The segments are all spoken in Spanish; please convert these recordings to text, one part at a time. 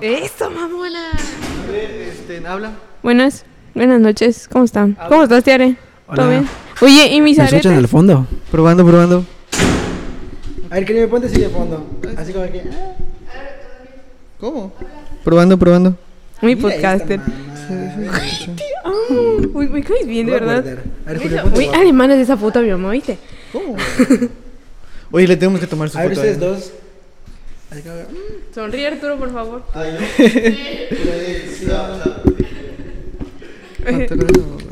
Eso, mamona. A ver, este, habla. Buenas, buenas noches. ¿Cómo están? Habla. ¿Cómo estás, Tiare? ¿Todo Hola. bien? Oye, ¿y mis ¿Me escuchan aretes? al fondo? Probando, probando. A ver, querido, ponte así de fondo. Así como que. ah, ¿Cómo? Probando, probando. Mi mira podcaster. mamá. Ah, uy, me caes bien, de verdad. A ver, Julio, ponte Muy guapo. alemanes de esa puta mi mamá, ¿viste? ¿Cómo? Oye, le tenemos que tomar su A ver, foto. ustedes ¿eh? dos. Así que, mm. Sonríe, Arturo, por favor.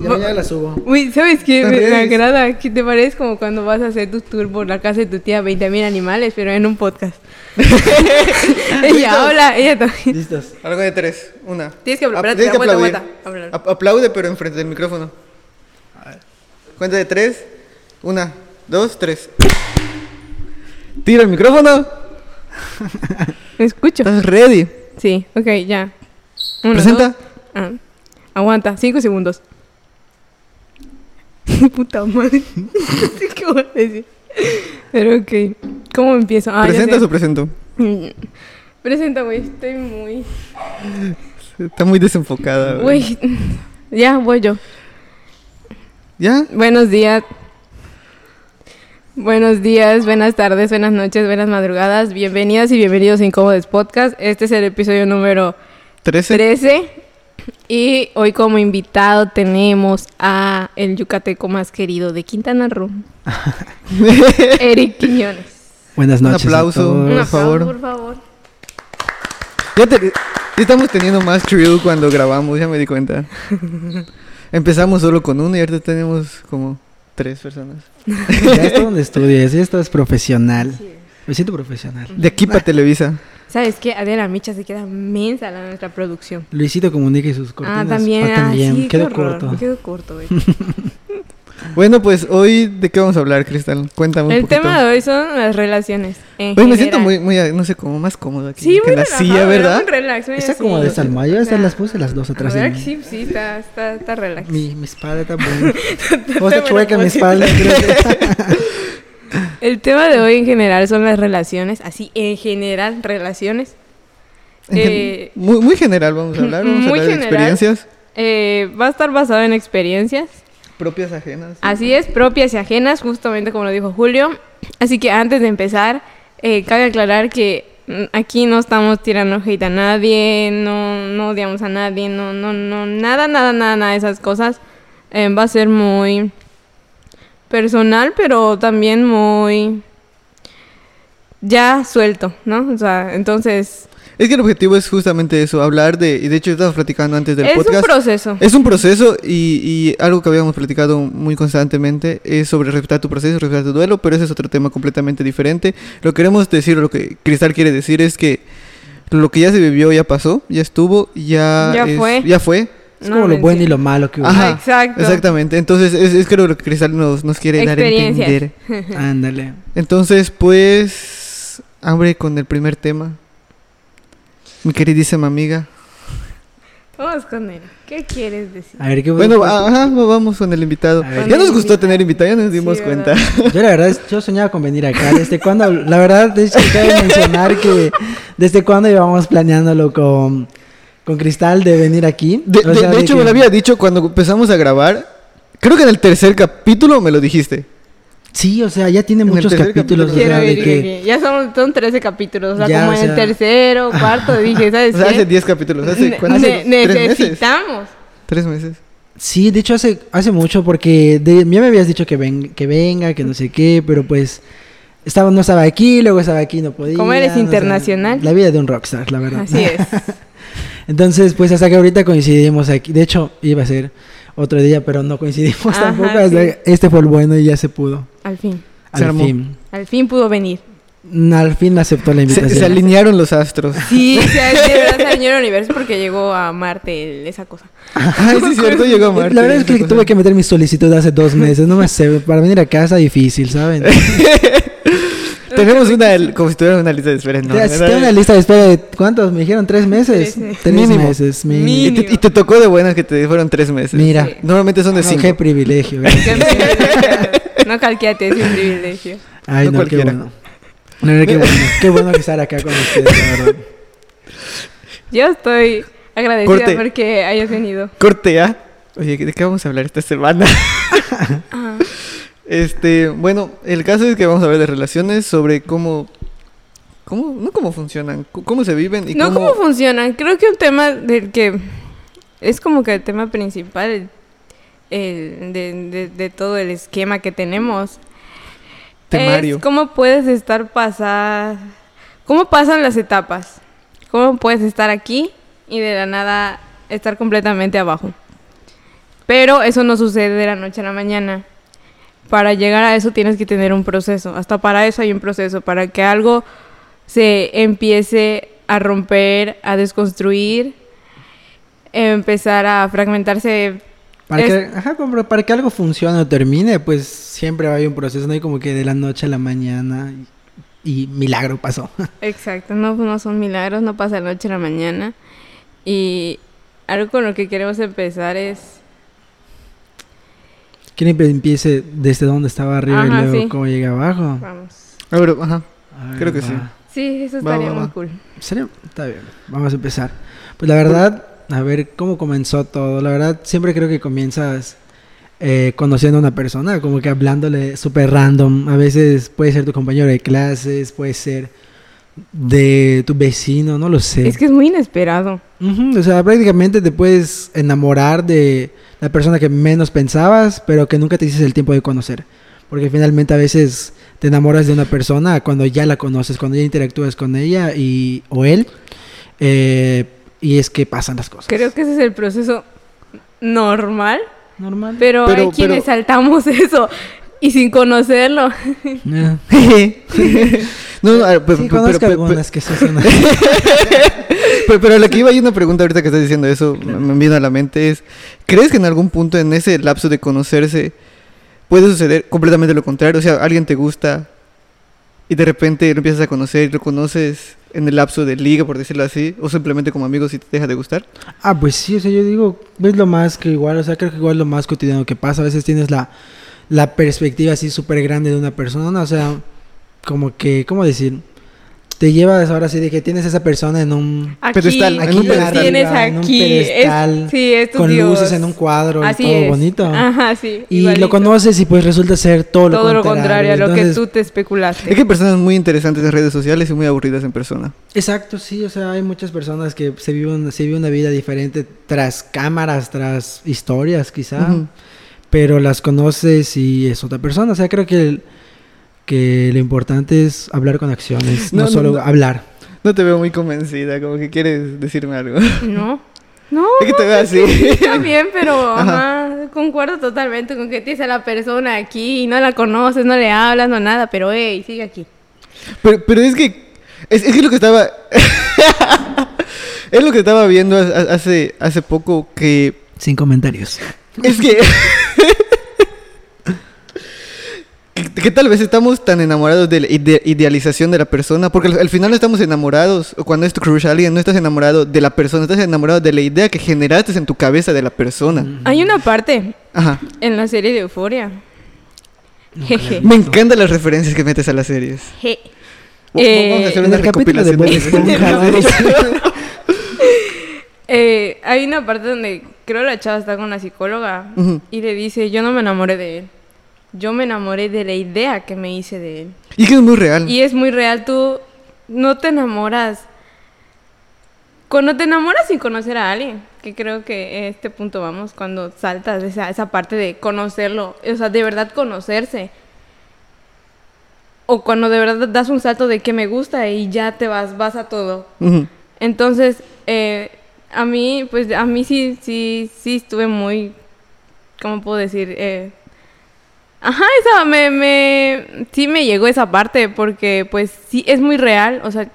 Ya mañana la subo. Uy, ¿sabes qué? Me, agrada que te pareces como cuando vas a hacer tu tour por la casa de tu tía 20.000 animales, pero en un podcast. ella habla, ella también. Listos. Algo de tres. Una. Tienes que hablar. Ap- Espérate, tienes que aguanta, aplaudir. aguanta. Aplaude, pero enfrente del micrófono. A ver. Cuenta de tres. Una, dos, tres. Tira el micrófono. ¿Me escucho? ¿Estás ready? Sí, ok, ya. Uno, Presenta. Ah, aguanta, cinco segundos. Puta madre. Qué voy a decir. Pero ok. ¿Cómo empiezo? Ah, ¿Presentas o presento? Presenta, güey. Estoy muy. Está muy desenfocada. Güey. Ya, voy yo. ¿Ya? Buenos días. Buenos días, buenas tardes, buenas noches, buenas madrugadas. Bienvenidas y bienvenidos a Incómodos Podcast. Este es el episodio número ¿Trece? 13. Y hoy como invitado tenemos a el yucateco más querido de Quintana Roo, Eric Quiñones. Buenas Un noches. a aplauso. todos. Un Por aplauso, favor. por favor. Ya, te- ya estamos teniendo más crew cuando grabamos, ya me di cuenta. Empezamos solo con uno y ahorita tenemos como tres personas. Ya esto donde estudies, ya esto es profesional. Me siento profesional. De aquí para Televisa. ¿Sabes qué? Adela Micha se queda mensa la nuestra producción. Luisito comunica y sus cortinas. ah, también. Ah, también. sí, Quedó corto. Quedó corto, güey. Bueno, pues hoy, ¿de qué vamos a hablar, Cristal? Cuéntame un El poquito. tema de hoy son las relaciones. en me siento general. muy, muy, no sé, como más cómodo aquí. Sí, que muy en la relajado, silla, ¿verdad? Muy relax, muy Está así. como de Salma. Yo estas las puse las dos atrás A de mí. sí, sí, está, está, está relax. Mi, mi espalda está buena. Te O está chueca la mi espalda. El tema de hoy en general son las relaciones, así en general, relaciones. Eh, muy, muy general vamos a hablar, vamos a muy hablar de general. experiencias Eh, va a estar basado en experiencias, propias ajenas. así es, propias y ajenas, justamente como lo dijo Julio. Así que antes de empezar, eh, cabe aclarar que mm, aquí no estamos tirando hate a nadie, no, no odiamos a nadie, no, no, no, nada, nada, nada, nada de esas cosas. Eh, va a ser muy personal, pero también muy ya suelto, ¿no? O sea, entonces Es que el objetivo es justamente eso, hablar de, y de hecho estábamos platicando antes del es un podcast. proceso. Es un proceso y, y algo que habíamos platicado muy constantemente es sobre respetar tu proceso, respetar tu duelo, pero ese es otro tema completamente diferente. Lo que queremos decir, lo que Cristal quiere decir es que lo que ya se vivió ya pasó, ya estuvo, ya, Ya es- fue. ya fue. Es como lo bueno y lo malo que hubo. Ajá, exacto. Exactamente. Entonces es, es creo lo que Cristal nos, nos quiere dar a entender. Ándale. Entonces, pues, hambre con el primer tema. Mi queridísima amiga. Vamos con él. ¿Qué quieres decir? A ver, ¿qué Bueno, ajá, vamos con el invitado. Ver. Ya nos gustó tener invitado, ya nos dimos Sí, cuenta. ¿verdad? Yo la verdad, es- yo soñaba con venir acá. ¿Desde cuándo? La verdad, es que cabe mencionar que desde cuándo llevamos planeándolo con, con Cristal de venir aquí. De, O de- sea, de hecho, que- me lo había dicho cuando empezamos a grabar. Creo que en el tercer capítulo me lo dijiste. Sí, o sea, ya tiene En muchos capítulos. O sea, de que... Ya son, son 13 capítulos. O sea, Ya, como o en el tercero, cuarto, dije, ¿sabes O sea, qué? hace 10 capítulos. ¿Hace Ne- cuánto? ne- necesitamos. Tres meses. Sí, de hecho hace, hace mucho porque de, ya me habías dicho que, ven, que venga, que no sé qué, pero pues estaba, no estaba aquí, luego estaba aquí, no podía. Como eres internacional. la vida de un rockstar, la verdad. Así es. Entonces, pues hasta que ahorita coincidimos aquí. De hecho, iba a ser otro día, pero no coincidimos Ajá, tampoco. sí. Este fue el bueno y ya se pudo. Al fin. Se Al fin. Al fin pudo venir. Mm, Al fin aceptó la Se, invitación. se alinearon los astros. Sí, verdad se alineó el universo porque llegó a Marte el- esa cosa. Sí, es cierto, llegó a Marte. la verdad es que cosa. tuve que meter mi solicitud hace dos meses. No me sé, para venir a casa difícil, ¿saben? Tenemos una, como si tuviera una lista de espera. No, Te- ¿verdad? tengo una lista de espera de ¿cuántos? Me dijeron tres meses. Tres meses. Tres Mínimo. meses. Y te, y te tocó de buenas que te fueron tres meses. Mira. Sí. Normalmente son de No, cinco. qué privilegio. No calqueate, es un privilegio. Ay, No no, qué cualquiera. bueno. Verdad, qué bueno. Qué bueno que estar acá con ustedes, la verdad. Yo estoy agradecida Corte. porque hayas venido. Corte, ¿ah? Oye, ¿de qué vamos a hablar esta semana? Ajá. Este, bueno, el caso es que vamos a hablar de relaciones, sobre cómo, cómo, no cómo funcionan, cómo se viven y No cómo... cómo funcionan. Creo que un tema del que es como que el tema principal el- el de, de- de todo el esquema que tenemos. Temario. Es cómo puedes estar pasar, cómo pasan las etapas. Cómo puedes estar aquí y de la nada estar completamente abajo. Pero eso no sucede de la noche a la mañana. Para llegar a eso tienes que tener un proceso. Hasta para eso hay un proceso. Para que algo se empiece a romper, a desconstruir, empezar a fragmentarse. Para, Es- que, ajá, para que algo funcione o termine, pues siempre va a haber un proceso, no hay como que de la noche a la mañana y, y milagro pasó. Exacto, no, no son milagros, no pasa de la noche a la mañana. Y algo con lo que queremos empezar es... ¿Quién empiece desde donde estaba arriba Ajá, y luego sí. cómo llega abajo? Vamos. A ver, ajá. A ver, Creo que va. sí. Sí, eso Va, estaría va, muy va. cool. ¿En serio? Está bien. Vamos a empezar. Pues la verdad, a ver cómo comenzó todo. La verdad, siempre creo que comienzas eh, conociendo a una persona, como que hablándole súper random. A veces puede ser tu compañero de clases, puede ser de tu vecino, no lo sé. Es que es muy inesperado. O sea, prácticamente te puedes enamorar de la persona que menos pensabas, pero que nunca te dices el tiempo de conocer. Porque finalmente a veces te enamoras de una persona cuando ya la conoces, cuando ya interactúas con ella y, o él. eh, y es que pasan las cosas. Creo que ese es el proceso normal, Normal. pero, Pero- hay quienes pero- saltamos eso y sin conocerlo. No, no, a ver, pe- sí, pero, pe- algunas que se Pero, pero a lo que iba hay una pregunta ahorita que estás diciendo eso, me- me viene a la mente es, ¿crees que en algún punto en ese lapso de conocerse puede suceder completamente lo contrario? O sea, alguien te gusta y de repente lo empiezas a conocer y lo conoces en el lapso de liga, por decirlo así, o simplemente como amigos y te deja de gustar. Ah, pues sí, o sea, yo digo, ves lo más que igual, o sea, creo que igual lo más cotidiano que pasa, a veces tienes la, la perspectiva así súper grande de una persona, o sea, como que, ¿cómo decir? Te llevas ahora sí de que tienes esa persona en un... Aquí, Pedestal, en un pedestal, tienes en un aquí. pedestal, es, sí, es tu con Dios. luces en un cuadro Así y todo es. bonito. Ajá, sí. Y igualito. lo conoces y pues resulta ser todo lo Todo lo contrario. contrario a lo que tú te especulaste. Es que hay personas muy interesantes en redes sociales y muy aburridas en persona. Exacto, sí, o sea, hay muchas personas que se viven, se vive una vida diferente tras cámaras, tras historias quizá, Ujú. Pero las conoces y es otra persona, o sea, creo que, el- que lo importante es hablar con acciones, no, No, solo no. hablar. No te veo muy convencida, como que quieres decirme algo. No. No, Es que te veo así. está bien, pero Ajá. ajá, concuerdo totalmente con que tienes a la persona aquí y no la conoces, no le hablas, no nada, pero hey, sigue aquí. Pero, pero es que. Es, es que lo que estaba. es lo que estaba viendo ha- ha- hace, hace poco que. Sin comentarios. Es que. que, que tal vez estamos tan enamorados de la ide- idealización de la persona, porque al, al final no estamos enamorados, cuando es tu crush a alguien, no estás enamorado de la persona, estás enamorado de la idea que generaste en tu cabeza de la persona. Hay una parte Ajá. en la serie de Euforia. Jeje. Me encantan las referencias que metes a las series. Je. Vamos Eh, a hacer en una de recopilación Bob Esponja, vamos. Eh, hay una parte donde creo la chava está con la psicóloga Ujú. y le dice, yo no me enamoré de él. Yo me enamoré de la idea que me hice de él. Y que es muy real. Y es muy real, tú no te enamoras. Cuando te enamoras sin conocer a alguien, que creo que a este punto vamos, cuando saltas esa, esa parte de conocerlo, o sea, de verdad conocerse. O cuando de verdad das un salto de que me gusta y ya te vas, vas a todo. Ujú. Entonces, eh, a mí, pues a mí sí, sí, sí estuve muy, ¿cómo puedo decir? Eh, ajá, esa, me, me, sí me llegó esa parte porque pues sí, es muy real, o sea,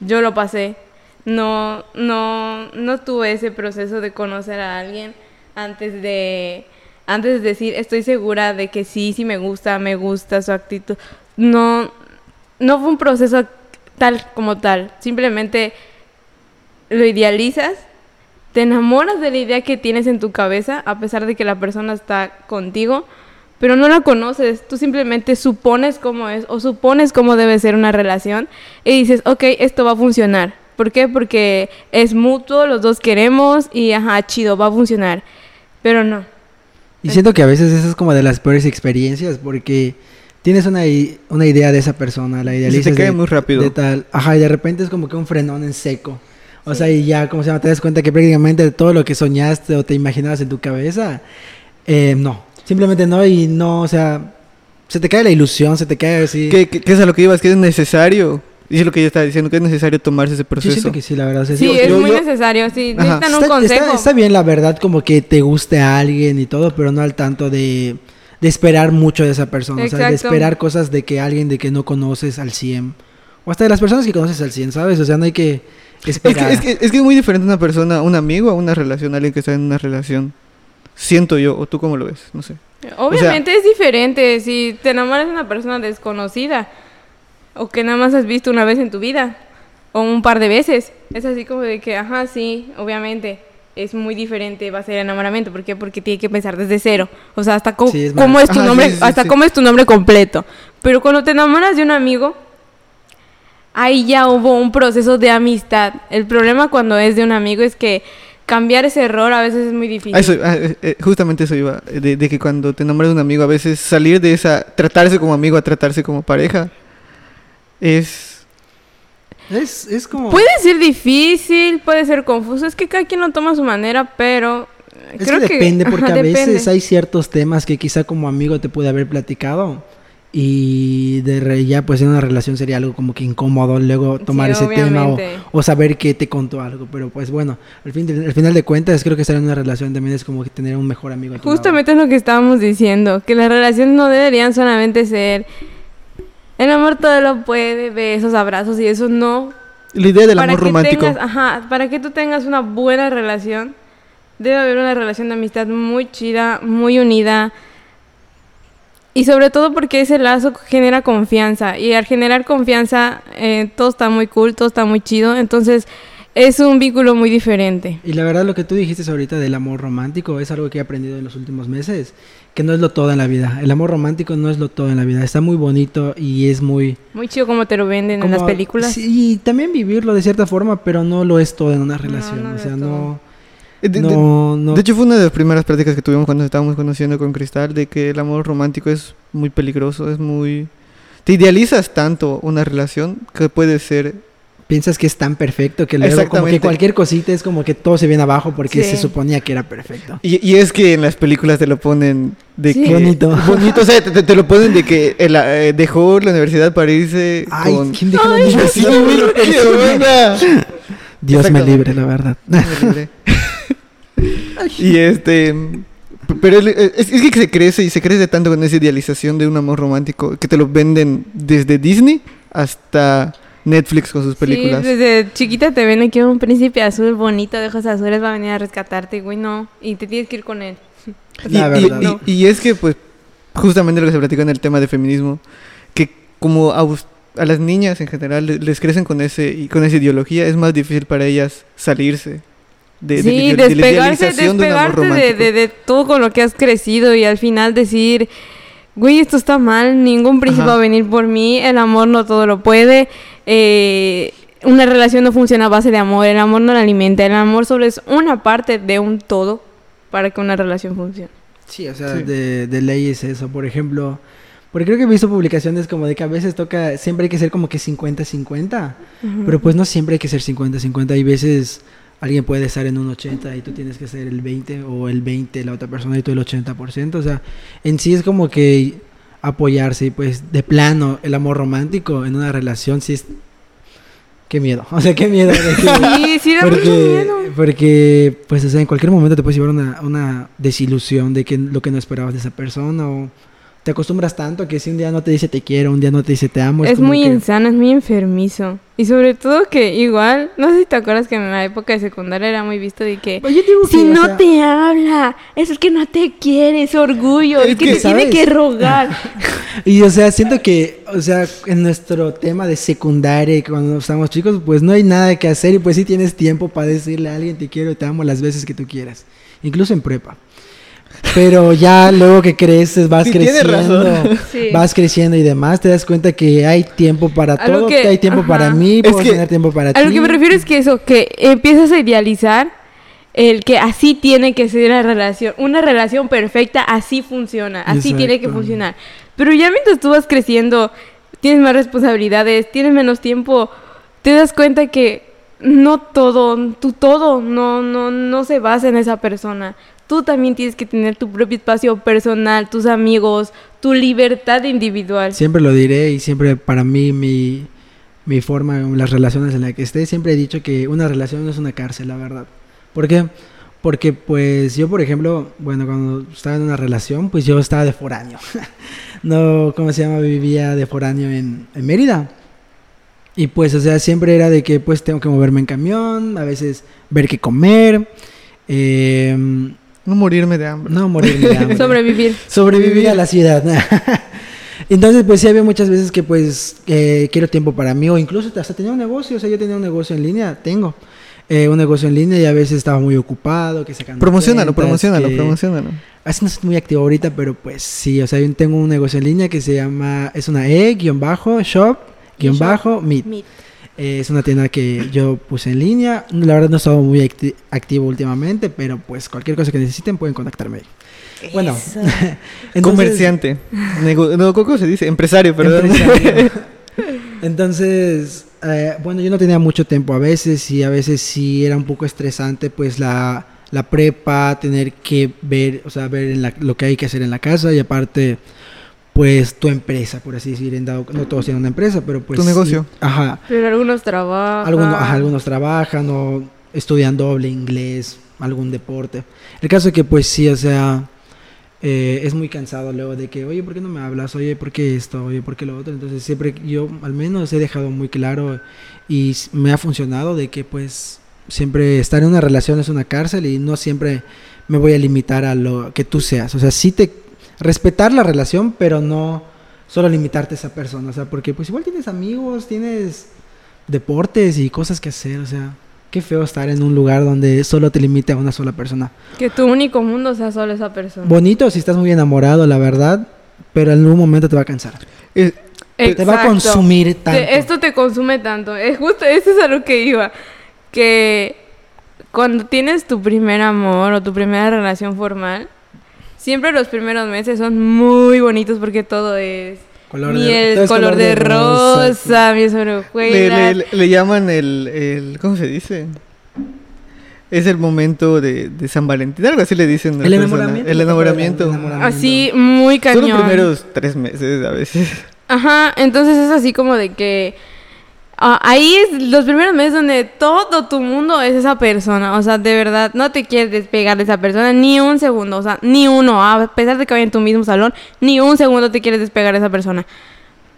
yo lo pasé. No, no, no tuve ese proceso de conocer a alguien antes de, antes de decir, estoy segura de que sí, sí me gusta, me gusta su actitud. No, no fue un proceso tal como tal, simplemente lo idealizas, te enamoras de la idea que tienes en tu cabeza, a pesar de que la persona está contigo, pero no la conoces, tú simplemente supones cómo es o supones cómo debe ser una relación y dices, ok, esto va a funcionar. ¿Por qué? Porque es mutuo, los dos queremos y ajá, chido, va a funcionar. Pero no. Y siento que a veces eso es como de las peores experiencias porque tienes una, idea de esa persona, la Y idealizas se te cae de- muy rápido. de tal, ajá, y de repente es como que un frenón en seco. O sea, y ya, como se llama, te das cuenta que prácticamente todo lo que soñaste o te imaginabas en tu cabeza, eh, no, simplemente no, y no, o sea, se te cae la ilusión, se te cae así. ¿Qué, qué, qué es a lo que ibas? Que es necesario. Y es lo que yo estaba diciendo, que es necesario tomarse ese Yo proceso. siento que sí, la verdad. o sea, Sí, sí, es yo- muy yo- necesario. Sí, necesitan un está, consejo. está- está bien, la verdad, como que te guste a alguien y todo, pero no al tanto de, de esperar mucho de esa persona. O sea, de esperar cosas de que alguien de que no conoces al 100. O hasta de las personas que conoces al 100, ¿sabes? O sea, no hay que Es que, es, que, es que es muy diferente una persona, un amigo, a una relación, alguien que está en una relación. Siento yo, o tú cómo lo ves, no sé. Obviamente es diferente si te enamoras de una persona desconocida o que nada más has visto una vez en tu vida o un par de veces. Es así como de que, ajá, sí, obviamente es muy diferente va a ser el enamoramiento. ¿Por qué? Porque tiene que pensar desde cero. O sea, hasta co- Sí, es cómo es tu Ajá, nombre, sí, sí, hasta sí. cómo es tu nombre completo. Pero cuando te enamoras de un amigo, ahí ya hubo un proceso de amistad. El problema cuando es de un amigo es que cambiar ese error a veces es muy difícil. Eso- ah, eh, eh, justamente eso iba, de, de que cuando te enamoras de un amigo, a veces salir de esa, tratarse como amigo a tratarse como pareja, es... Es, es como... Puede ser difícil, puede ser confuso, es que cada quien lo toma a su manera, pero Es creo que depende, porque ajá, a veces depende. hay ciertos temas que quizá como amigo te puede haber platicado y de re- ya pues en una relación sería algo como que incómodo luego tomar Sí, ese tema o, o saber que te contó algo, pero pues bueno, al, fin al final de cuentas creo que estar en una relación también es como que tener un mejor amigo a tu lado. Justamente es lo que estábamos diciendo, que las relaciones no deberían solamente ser el amor todo lo puede, besos, abrazos y eso no. La idea del para amor romántico. tengas- ajá, para que tú tengas una buena relación, debe haber una relación de amistad muy chida, muy unida. Y sobre todo porque ese lazo genera confianza. Y al generar confianza, eh, todo está muy cool, todo está muy chido. Entonces, es un vínculo muy diferente. Y la verdad lo que tú dijiste ahorita del amor romántico es algo que he aprendido en los últimos meses, que no es lo todo en la vida. El amor romántico no es lo todo en la vida. Está muy bonito y es muy... Muy chido como te lo venden en las películas. Sí, y también vivirlo de cierta forma, pero no lo es todo en una relación. no o sea, no, de, de- no, no. de hecho, fue una de las primeras prácticas que tuvimos cuando estábamos conociendo con Cristal, de que el amor romántico es muy peligroso, es muy... Te idealizas tanto una relación que puede ser... piensas que es tan perfecto que luego como que cualquier cosita es como que todo se viene abajo porque Sí. se suponía que era perfecto. Y, y es que en las películas te lo ponen de Sí. que... Bonito. Bonito, o sea, te, te- lo ponen de que él, eh, dejó la universidad para irse Ay, con... ¿quién dijo lo Ay, mismo? sí. Dios me libre, la verdad. Y este... Pero el- es, es que se crece y se crece tanto con esa idealización de un amor romántico que te lo venden desde Disney hasta Netflix con sus películas. Sí, desde chiquita te ven que un príncipe azul bonito de ojos azules va a venir a rescatarte, güey, no. Y te tienes que ir con él. Y, La y- verdad. y- No. y es que, pues, justamente lo que se platica en el tema de feminismo, que como a, las niñas en general le- les crecen con ese y con esa ideología, es más difícil para ellas salirse de, de sí, de la despegarse, de de, de, de todo con lo que has crecido y al final decir, güey, esto está mal, ningún príncipe Ajá. va a venir por mí, el amor no todo lo puede, eh, una relación no funciona a base de amor, el amor no la alimenta, el amor solo es una parte de un todo para que una relación funcione. Sí, o sea, Sí. De, de ley es eso. Por ejemplo, porque creo que he visto publicaciones como de que a veces toca, siempre hay que ser como que 50-50. Pero pues no siempre hay que ser 50-50. Hay veces alguien puede estar en un 80 y tú tienes que ser el 20 o el 20 la otra persona y tú el 80%. O sea, en sí es como que apoyarse y pues de plano el amor romántico en una relación sí es... Qué miedo. O sea, qué miedo. Sí, sí da mucho porque, miedo. porque, pues, o sea, en cualquier momento te puedes llevar una, una desilusión de que lo que no esperabas de esa persona o te acostumbras tanto que si un día no te dice te quiero, un día no te dice te amo. Es como muy que- insano, es muy enfermizo. Y sobre todo que igual, no sé si te acuerdas que en la época de secundaria era muy visto de que Pues si que, o no sea, te habla, es que no te quiere, es orgullo, Es es que, que, te tiene que rogar. Y o sea, siento que, o sea, en nuestro tema de secundaria, cuando estamos chicos, pues no hay nada que hacer y pues sí tienes tiempo para decirle a alguien te quiero y te amo las veces que tú quieras. Incluso en prepa. Pero ya luego que creces, vas Sí, creciendo. Sí. vas creciendo y demás, te das cuenta que hay tiempo para Algo todo, que- que, hay tiempo ajá. para mí, Es puedo que tener tiempo para A ti. lo que me refiero es que eso, que empiezas a idealizar el que así tiene que ser la relación. Una relación perfecta así funciona, así tiene que Exacto. funcionar. Pero ya mientras tú vas creciendo, tienes más responsabilidades, tienes menos tiempo, te das cuenta que no todo, tu todo no, no, no se basa en esa persona. Tú también tienes que tener tu propio espacio personal, tus amigos, tu libertad individual. Siempre lo diré y siempre para mí mi, mi forma las relaciones en las que esté, siempre he dicho que una relación no es una cárcel, la verdad. ¿Por qué? Porque pues yo, por ejemplo, bueno, cuando estaba en una relación, pues yo estaba de foráneo. no, ¿cómo se llama? Vivía de foráneo en, en Mérida. Y pues, o sea, siempre era de que pues tengo que moverme en camión, a veces ver qué comer, eh, No morirme de hambre. no morirme de hambre Sobrevivir. sobrevivir a la ciudad. Entonces, pues sí había muchas veces que pues eh, quiero tiempo para mí o incluso hasta tenía un negocio, o sea, yo tenía un negocio en línea, tengo eh, un negocio en línea y a veces estaba muy ocupado, que sacando Promocionalo, cuentas, promocionalo, que- promocionalo. Así no estoy muy activo ahorita, pero pues sí, o sea, yo tengo un negocio en línea que se llama, es una E-shop-meet. Eh, es una tienda que yo puse en línea. La verdad no he estado muy acti- activo últimamente, pero pues cualquier cosa que necesiten pueden contactarme ahí. Bueno, entonces- Comerciante. No, ¿cómo se dice? Empresario, perdón. Empresario. Entonces, eh, bueno, yo no tenía mucho tiempo a veces y a veces sí era un poco estresante, pues la, la prepa, tener que ver, o sea, ver en la- lo que hay que hacer en la casa y aparte, pues tu empresa, por así decir, en dado, no todos tienen una empresa, pero pues... Tu sí, negocio. ajá. Pero algunos trabajan. Algunos, ajá, algunos trabajan o estudian doble inglés, algún deporte. El caso es que pues sí, o sea, eh, es muy cansado luego de que, oye, ¿por qué no me hablas? Oye, ¿por qué esto? Oye, ¿por qué lo otro? Entonces siempre yo al menos he dejado muy claro y me ha funcionado de que pues siempre estar en una relación es una cárcel y no siempre me voy a limitar a lo que tú seas. O sea, sí te respetar la relación, pero no solo limitarte a esa persona. O sea, porque pues igual tienes amigos, tienes deportes y cosas que hacer, o sea, qué feo estar en un lugar donde solo te limite a una sola persona. Que tu único mundo sea solo esa persona. Bonito si estás muy enamorado, la verdad, pero en algún momento te va a cansar. Eh, Te va a consumir tanto. Te- esto te consume tanto. Es justo, eso es a lo que iba. Que cuando tienes tu primer amor o tu primera relación formal, siempre los primeros meses son muy bonitos porque todo es Color de- miel, todo es color, de, rosa, miel sobre le, hojuelas. le- le llaman el, el- ¿Cómo se dice? Es el momento de, de San Valentín. Algo así le dicen. El enamoramiento. El enamoramiento. El enamoramiento. Así, muy Son cañón. los primeros tres meses a veces. Ajá, entonces es así como de que ah, ahí es los primeros meses donde todo tu mundo es esa persona, o sea, de verdad, no te quieres despegar de esa persona ni un segundo, o sea, ni uno, a pesar de que vaya en tu mismo salón, ni un segundo te quieres despegar de esa persona.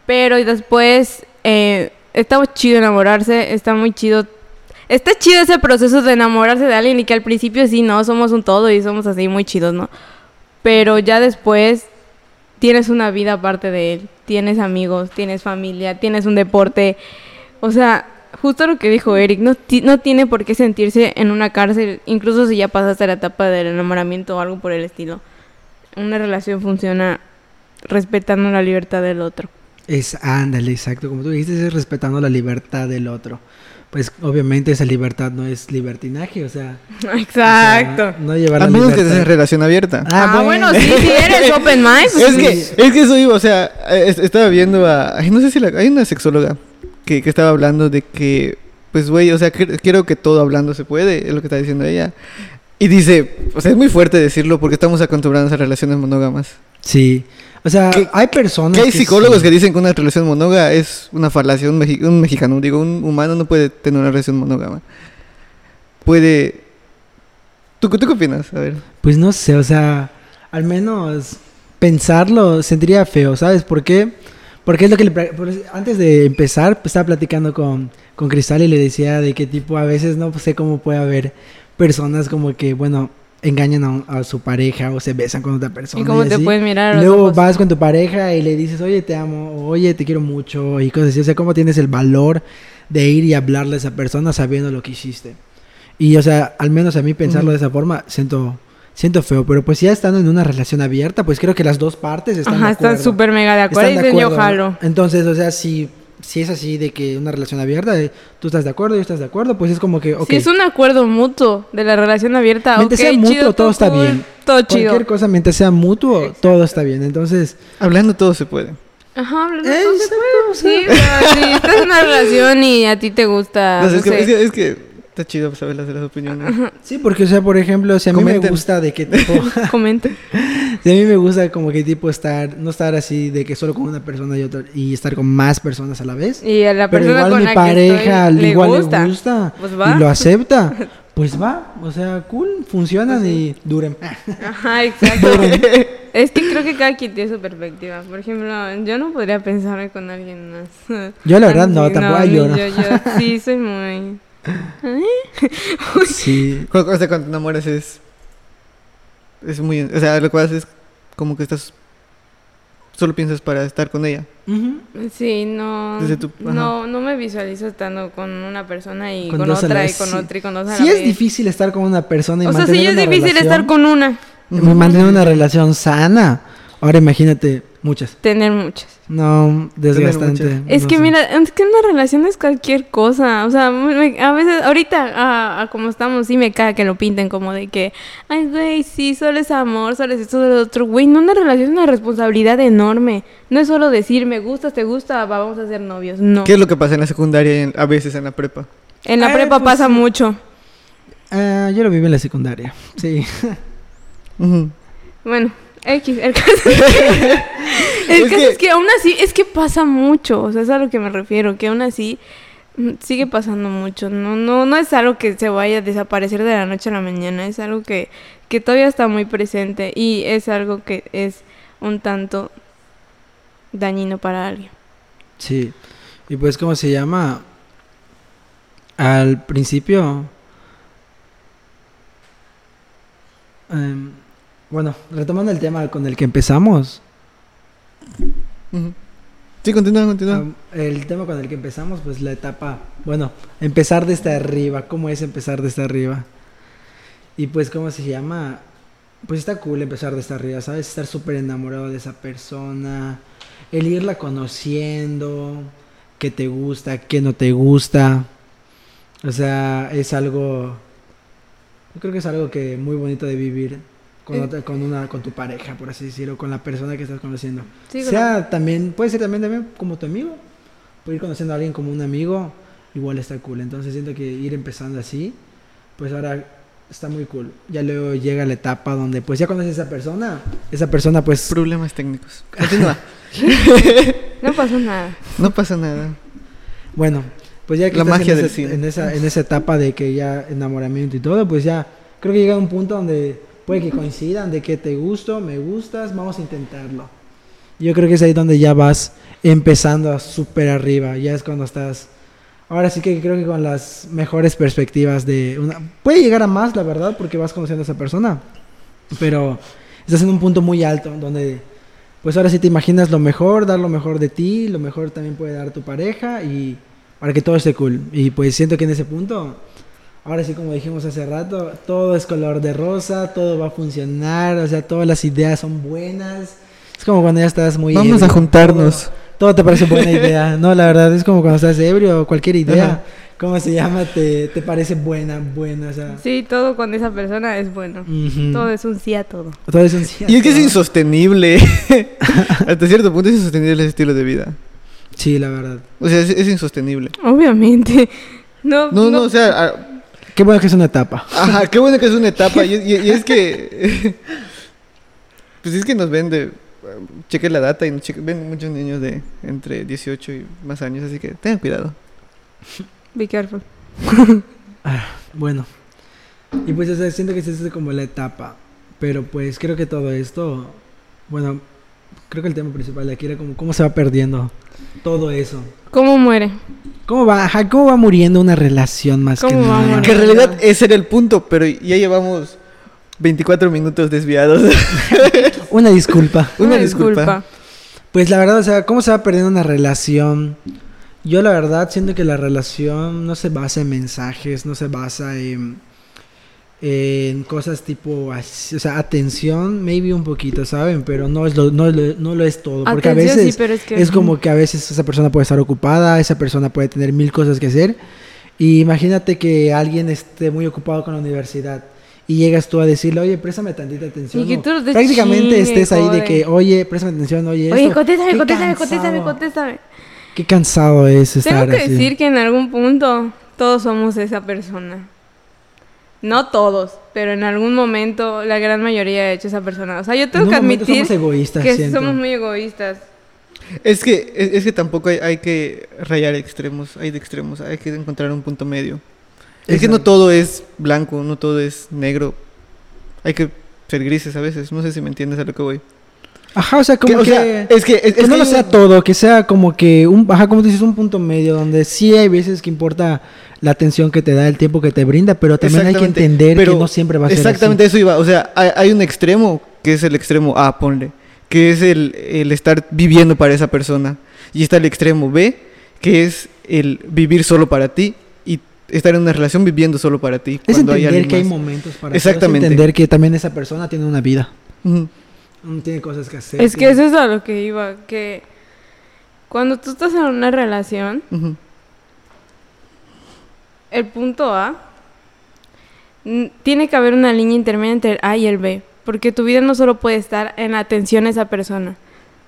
Pero después eh, está muy chido enamorarse, está muy chido. Está chido ese proceso de enamorarse de alguien y que al principio sí, no, somos un todo y somos así muy chidos, ¿no? Pero ya después tienes una vida aparte de él, tienes amigos, tienes familia, tienes un deporte. O sea, justo lo que dijo Eric, no, no tiene por qué sentirse en una cárcel, incluso si ya pasaste la etapa del enamoramiento o algo por el estilo. Una relación funciona respetando la libertad del otro. Es, ándale, exacto, como tú dijiste, es respetando la libertad del otro. Pues obviamente esa libertad no es libertinaje, o sea... o Exacto. sea, no llevar A la menos que libertad. en relación abierta. Ah, bueno, sí, si eres open mind. pues es, sí. que, es que eso iba, o sea, eh, es- estaba viendo a... ay, no sé si la, hay una sexóloga que, que estaba hablando de que, pues, güey, o sea, cre- creo que todo hablando se puede, es lo que está diciendo ella. Y dice, o sea, es muy fuerte decirlo porque estamos acostumbrados a relaciones monógamas. Sí, o sea, Que- hay personas Que hay psicólogos sí. que dicen que una relación monógama es una falacia. Un, mexi- un mexicano, digo, un humano no puede tener una relación monógama. Puede... ¿Tú, tú qué opinas? A ver. Pues no sé, o sea, al menos pensarlo sentiría feo, ¿sabes? ¿Por qué? Porque es lo que le... antes de empezar, pues, estaba platicando con, con Cristal y le decía de qué tipo a veces no sé cómo puede haber personas como que, bueno, engañan a, su pareja o se besan con otra persona. ¿Y cómo te así. puedes mirar Y luego ojos? vas con tu pareja y le dices, oye, te amo, oye, te quiero mucho, y cosas así. O sea, ¿cómo tienes el valor de ir y hablarle a esa persona sabiendo lo que hiciste? Y, o sea, al menos a mí pensarlo de esa forma, siento, siento feo, pero pues ya estando en una relación abierta, pues creo que las dos partes están Ajá, de están acuerdo. súper mega de acuerdo y Están de dicen yo jalo. Entonces, o sea, si, si es así de que una relación abierta, eh, tú estás de acuerdo, yo estás de acuerdo, pues es como que, ok, Si es un acuerdo mutuo de la relación abierta, Mientras sea mutuo, chido, todo está cool, bien. Todo chido. cualquier cosa mientras sea mutuo, todo está bien. Entonces, Hablando todo se puede. Ajá, hablando Eh, todo se puede. Sí, pero si estás en una relación y a ti te gusta, No sé, no es, que, sé, es, que, es que está chido saber las, las opiniones. sí, porque, o sea, por ejemplo, si a mí me Comenten. gusta de qué tipo, comenta. si a mí me gusta como que tipo estar, no estar así de que solo con una persona y otra, y estar con más personas a la vez. Y a la Pero persona igual con mi la pareja que al estoy, le igual gusta. le gusta Pues va. y lo acepta, pues va, o sea, cool, funcionan y duren. Ajá, exacto. es que creo que cada quien tiene su perspectiva. Por ejemplo, yo no podría pensar con alguien más. Yo la verdad no, tampoco mí yo no. Yo, yo sí soy muy... Sí, Cuando, o sea, cuando te enamoras es. Es muy. O sea, lo que haces es como que estás. Solo piensas para estar con ella. Sí, no, Desde tu- no, no me visualizo estando con una persona y Con con, la otra y con sí. otra y con dos a la Sí es difícil estar con una persona y O sea, sí mantener es difícil relación, estar con una, mantener una relación sana. Ahora imagínate muchas. tener muchas. No, desgastante. muchas. Es no que sé. mira, es que una relación es cualquier cosa. O sea, me- a veces, ahorita, a, a como estamos, sí me cae que lo pinten como de que, ay, güey, sí, solo es amor, solo es esto, solo es otro. Güey, no, una relación es una responsabilidad enorme. No es solo decir, me gustas, te gusta, va, vamos a ser novios. No. ¿Qué es lo que pasa en la secundaria y en- a veces en la prepa? En la Eh, prepa pues, pasa mucho. Ah, yo lo viví en la secundaria. Sí. Bueno, X, el caso es que, el Es caso que- es que aún así, es que pasa mucho, o sea, es a lo que me refiero, que aún así mm, sigue pasando mucho, no, no, no es algo que se vaya a desaparecer de la noche a la mañana, es algo que, que todavía está muy presente y es algo que es un tanto dañino para alguien. Sí. Y pues, ¿cómo se llama? Al principio... em, bueno, retomando el tema con el que empezamos. Sí, continúa, continúa. el tema con el que empezamos, pues la etapa... Bueno, empezar desde arriba. ¿Cómo es empezar desde arriba? Y pues, ¿cómo se llama? Pues está cool empezar desde arriba, ¿sabes? Estar súper enamorado de esa persona. El irla conociendo. Qué te gusta, qué no te gusta. O sea, es algo... Yo creo que es algo que muy bonito de vivir con, Eh. otra- con, una, con tu pareja, por así decirlo, con la persona que estás conociendo. Sí, sea también, puede ser también, también como tu amigo. Puede ir conociendo a alguien como un amigo, igual está cool. Entonces siento que ir empezando así, pues ahora está muy cool. Ya luego llega la etapa donde pues ya conoces a esa persona, esa persona pues... Problemas técnicos. Continúa. No pasó nada. no pasa nada. Bueno, pues ya que La estás magia en, del ese- cine. en esa, en esa etapa de que ya enamoramiento y todo, pues ya creo que llega a un punto donde puede que coincidan de que te gusto, me gustas, vamos a intentarlo. Yo creo que es ahí donde ya vas empezando a súper arriba, ya es cuando estás... Ahora sí que creo que con las mejores perspectivas de una... Puede llegar a más, la verdad, porque vas conociendo a esa persona, pero estás en un punto muy alto donde pues ahora sí te imaginas lo mejor, dar lo mejor de ti, lo mejor también puede dar tu pareja y para que todo esté cool. Y pues siento que en ese punto, ahora sí como dijimos hace rato, todo es color de rosa, todo va a funcionar, o sea, todas las ideas son buenas. Es como cuando ya estás muy... Vamos a juntarnos. Todo, todo te parece buena idea. No, la verdad es como cuando estás ebrio, cualquier idea, Ajá. ¿cómo se llama? Te, te parece buena, buena, o sea... Sí, todo con esa persona es bueno. Todo es un sí a todo. Todo es un sí a Y es que es insostenible. Hasta cierto punto es insostenible ese estilo de vida. Sí, la verdad. O sea, es, es insostenible. Obviamente. No, No, no, o sea, a- Qué bueno que es una etapa. ajá, qué bueno que es una etapa. Y, y- y es que. pues es que nos ven de. Cheque la data y nos cheque- ven muchos niños de entre 18 y más años, así que tengan cuidado. Be careful. Bueno, y pues o sea, siento que esa es como la etapa, pero pues creo que todo esto, bueno, creo que el tema principal de aquí era como cómo se va perdiendo todo eso. ¿Cómo muere? ¿Cómo va, ajá, cómo va muriendo una relación más que ¿Cómo va nada? Que en realidad ese era el punto, pero ya llevamos 24 minutos desviados. Una disculpa. Una disculpa. Pues la verdad, o sea, ¿cómo se va perdiendo una relación? Yo la verdad siento que la relación no se basa en mensajes, no se basa en, en cosas tipo, o sea, atención, maybe un poquito, ¿saben? Pero no es lo, no, lo- no lo es todo. Porque Atención, a sí, veces pero es que- es como que a veces esa persona puede estar ocupada, esa persona puede tener mil cosas que hacer. Y imagínate que alguien esté muy ocupado con la universidad y llegas tú a decirle, oye, préstame tantita atención. Y que tú te prácticamente chingue, estés ahí de que, oye, préstame atención, oye, Oye, esto". contéstame, contéstame, contéstame, contéstame. Qué cansado es estar Tengo que así. decir que en algún punto todos somos esa persona. No todos, pero en algún momento la gran mayoría ha hecho esa persona. O sea, yo En tengo un que admitir somos egoístas, que siento. somos muy egoístas. Es que, es, es que tampoco hay, hay que rayar extremos, hay de extremos, hay que encontrar un punto medio. Es que no Exacto. todo es blanco, no todo es negro. Hay que ser grises a veces, no sé si me entiendes a lo que voy. Ajá, o sea, como Que, o que... sea, es que, es, que es no que lo sea todo, que sea como que un, ajá, como dices, un punto medio donde sí hay veces que importa la atención que te da, el tiempo que te brinda, pero también hay que Exactamente, entender pero que no siempre va a ser Exactamente eso iba. O sea, hay, hay un extremo que es el extremo A, ponle, que es el, el estar viviendo para esa persona. Y está el extremo B, que es el vivir solo para ti y estar en una relación viviendo solo para ti. Es cuando hay entender alguien que hay momentos para todo, es Exactamente. entender que también esa persona tiene una vida, Ujú, mm, tiene cosas que hacer. Es que tiene- eso es a lo que iba, que cuando tú estás en una relación, ujú. El punto A, tiene que haber una línea intermedia entre el A y el B, porque tu vida no solo puede estar en atención a esa persona.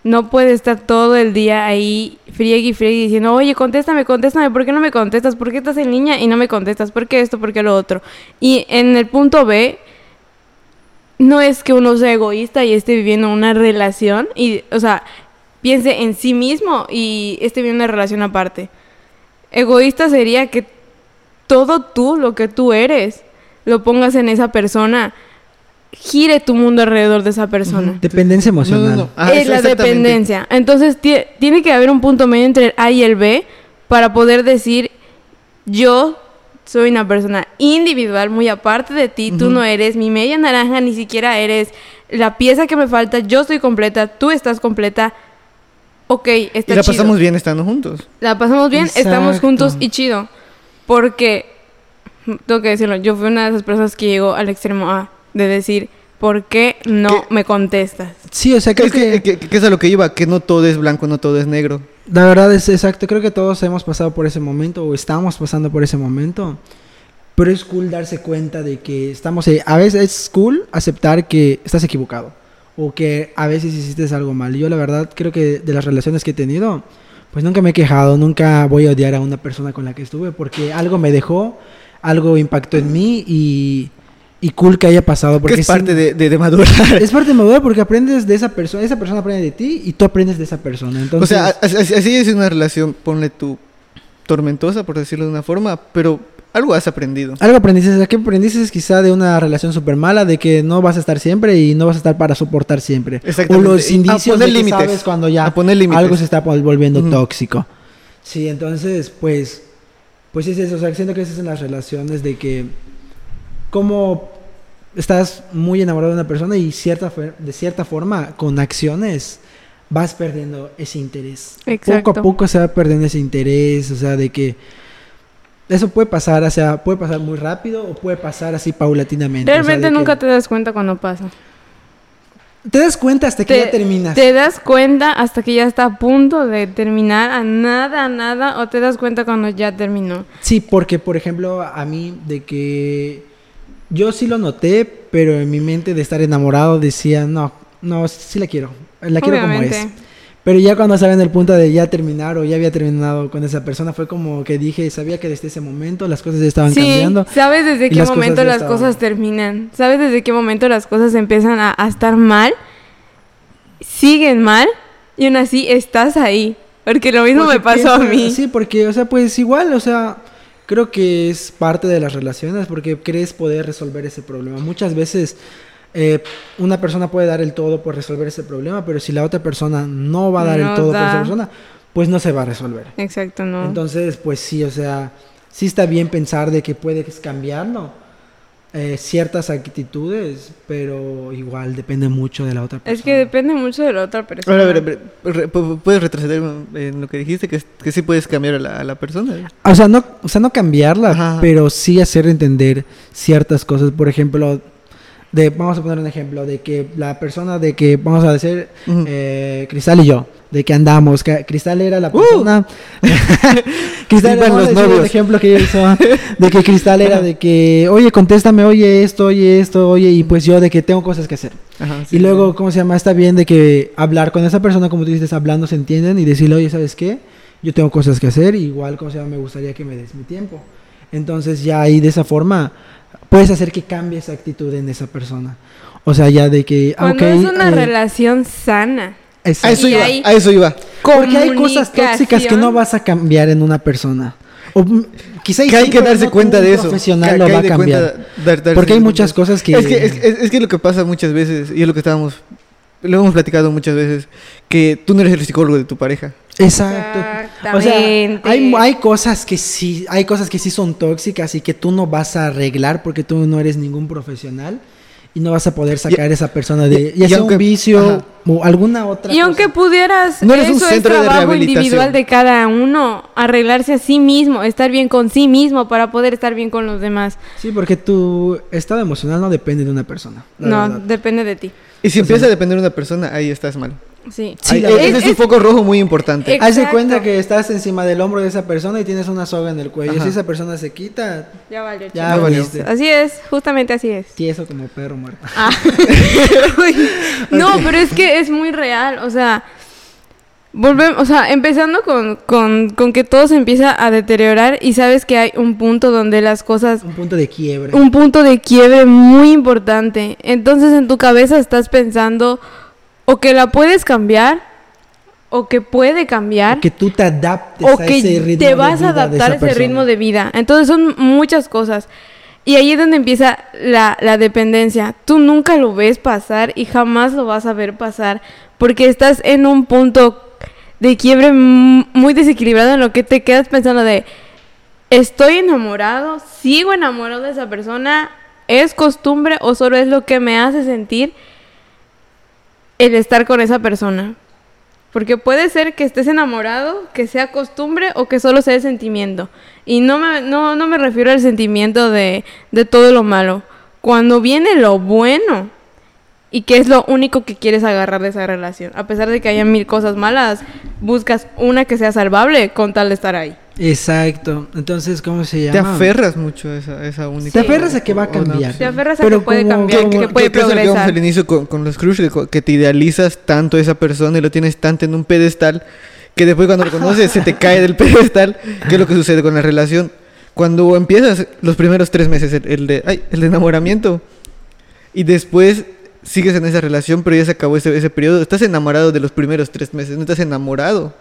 No puede estar todo el día ahí friegue y friegue diciendo, oye, contéstame, contéstame, ¿por qué no me contestas? ¿Por qué estás en línea y no me contestas? ¿Por qué esto? ¿Por qué lo otro? Y en el punto B, no es que uno sea egoísta y esté viviendo una relación y, o sea, piense en sí mismo y esté viviendo una relación aparte. Egoísta sería que todo tú, lo que tú eres, lo pongas en esa persona, gire tu mundo alrededor de esa persona. Dependencia emocional. no, no. Ajá, es la dependencia. Entonces tie- tiene que haber un punto medio entre el A y el B para poder decir yo soy una persona individual muy aparte de ti, tú no eres mi media naranja, ni siquiera eres la pieza que me falta, yo estoy completa, tú estás completa. Ok, está Y la chido. pasamos bien estando juntos. La pasamos bien, estamos juntos y chido. Porque, tengo que decirlo, yo fui una de esas personas que llegó al extremo A de decir, ¿por qué no ¿Qué? me contestas? Sí, o sea, creo Es que, que, que- que es a lo que iba, que no todo es blanco, no todo es negro. la verdad es exacto, creo que todos hemos pasado por ese momento o estamos pasando por ese momento. Pero es cool darse cuenta de que estamos ahí. A veces es cool aceptar que estás equivocado o que a veces hiciste algo mal. Yo la verdad creo que de las relaciones que he tenido, pues nunca me he quejado, nunca voy a odiar a una persona con la que estuve porque algo me dejó, algo impactó en mí y, y cool que haya pasado. Porque que es parte de, de, de madurar. es parte de madurar porque aprendes de esa persona, esa persona aprende de ti y tú aprendes de esa persona. o Entonces, sea, así, así- así es una relación, ponle tú, tormentosa, por decirlo de una forma, pero algo has aprendido. algo aprendiste, ¿qué aprendiste quizá de una relación súper mala, de que no vas a estar siempre y no vas a estar para soportar siempre? O Exactamente. los Y a indicios poner de que límites. sabes cuando ya A poner límites. algo se está vol- volviendo Ujú. tóxico. Sí, entonces, pues, pues es eso, o sea, siento que es en las relaciones de que como estás muy enamorado de una persona y cierta de cierta forma con acciones vas perdiendo ese interés. Poco Exacto. a poco se va perdiendo ese interés, o sea, de que eso puede pasar, o sea, puede pasar muy rápido o puede pasar así paulatinamente. o sea, Realmente de nunca que te das cuenta cuando pasa. te das cuenta hasta que Te, ya terminas. te das cuenta hasta que ya está a punto de terminar, a nada, a nada, o te das cuenta cuando ya terminó. Sí, porque por ejemplo, a mí de que yo sí lo noté, pero en mi mente de estar enamorado decía, no, no, sí la quiero, la quiero como es. Pero ya cuando estaba en el punto de ya terminar o ya había terminado con esa persona, fue como que dije, sabía que desde ese momento las cosas ya estaban Sí, cambiando. sabes desde qué las momento las estaban- cosas terminan. Sabes desde qué momento las cosas empiezan a, a estar mal. Siguen mal y aún así estás ahí. Porque lo mismo Porque me pasó a mí. Sí, porque, o sea, pues igual, o sea, creo que es parte de las relaciones porque crees poder resolver ese problema. Muchas veces eh, una persona puede dar el todo por resolver ese problema, pero si la otra persona no va a dar No el todo por esa persona, pues no se va a resolver. Exacto, no. Entonces, pues sí, o sea, sí está bien pensar de que puedes cambiarlo, eh, ciertas actitudes, pero igual depende mucho de la otra persona. Es que depende mucho de la otra persona. Ahora, a ver, a ver, re- pu- puedes retroceder en lo que dijiste, que, que sí puedes cambiar a la, a la persona. O sea, no, o sea, no cambiarla, Ajá. pero sí hacer entender ciertas cosas. Por ejemplo, de, vamos a poner un ejemplo, de que la persona de que, vamos a decir, eh, Cristal y yo, de que andamos, que Cristal era la ¡Uh! persona... Cristal Vivan era los novios. ejemplo que hizo, de que Cristal era de que, oye, contéstame, oye esto, oye esto, oye, y pues yo de que tengo cosas que hacer. Ajá, sí, Y luego, sí. ¿cómo se llama? Está bien de que hablar con esa persona, como tú dices, hablando se entienden y decirle, oye, ¿sabes qué? Yo tengo cosas que hacer, igual, ¿cómo se llama? Me gustaría que me des mi tiempo. Entonces ya ahí de esa forma puedes hacer que cambie esa actitud en esa persona. O sea, ya de que... ah, Cuando ok, es una eh, relación sana. A eso iba, a eso iba. Porque hay cosas tóxicas que no vas a cambiar en una persona. O mm, quizá Que hay que darse no cuenta de eso. profesional Que- lo que va a cambiar. cuenta dar- darse Porque hay cuenta. muchas cosas que... Es que, es, es- es que lo que pasa muchas veces, y es lo que estábamos, lo hemos platicado muchas veces, que tú no eres el psicólogo de tu pareja. Exacto. O sea, hay, hay cosas que sí, hay cosas que sí son tóxicas y que tú no vas a arreglar porque tú no eres ningún profesional y no vas a poder sacar a esa persona de ya sea aunque- un vicio ajá. o alguna otra Y aunque pudieras, No eres un eso es centro de trabajo rehabilitación. individual de cada uno, arreglarse a sí mismo, estar bien con sí mismo para poder estar bien con los demás. Sí, porque tu estado emocional no depende de una persona. no, verdad. depende de ti. Y si O sea- empieza a depender de una persona, ahí estás mal. Sí. Sí, Ahí- la ese es, un foco rojo muy importante. Haz de cuenta que estás encima del hombro de esa persona y tienes una soga en el cuello. Ajá. Si esa persona se quita, Ya valió. ya valiste. Así es, justamente así es. Tieso como perro muerto. Ah. No, pero es que es muy real, o sea, volvemos, o sea, empezando con, con, con que todo se empieza a deteriorar y sabes que hay un punto donde las cosas, Un punto de quiebre. un punto de quiebre muy importante. Entonces en tu cabeza estás pensando o que la puedes cambiar o que puede cambiar que tú te adaptes o a que ese ritmo te de vas vida a adaptar a ese ritmo de vida. Entonces son muchas cosas. Y ahí es donde empieza la, la dependencia. Tú nunca lo ves pasar y jamás lo vas a ver pasar porque estás en un punto de quiebre muy desequilibrado en lo que te quedas pensando de, estoy enamorado, sigo enamorado de esa persona, es costumbre o solo es lo que me hace sentir el estar con esa persona. Porque puede ser que estés enamorado, que sea costumbre o que solo sea el sentimiento. Y no me, no, no me refiero al sentimiento de, de todo lo malo. Cuando viene lo bueno y que es lo único que quieres agarrar de esa relación. A pesar de que haya mil cosas malas, buscas una que sea salvable con tal de estar ahí. Exacto. Entonces, ¿cómo se llama? Te aferras mucho a esa, a esa única. Te aferras a que va a cambiar. Te aferras a Pero que puede como- cambiar, como- que puede Que- que es lo que hablamos progresar. al inicio con, con los crush, que te idealizas tanto a esa persona y lo tienes tanto en un pedestal que después cuando lo conoces se te cae del pedestal. ¿Qué es lo que sucede con la relación? Cuando empiezas los primeros tres meses, el, el de, ay, el de enamoramiento, y después sigues en esa relación, pero ya se acabó ese, ese periodo, estás enamorado de los primeros tres meses, no estás enamorado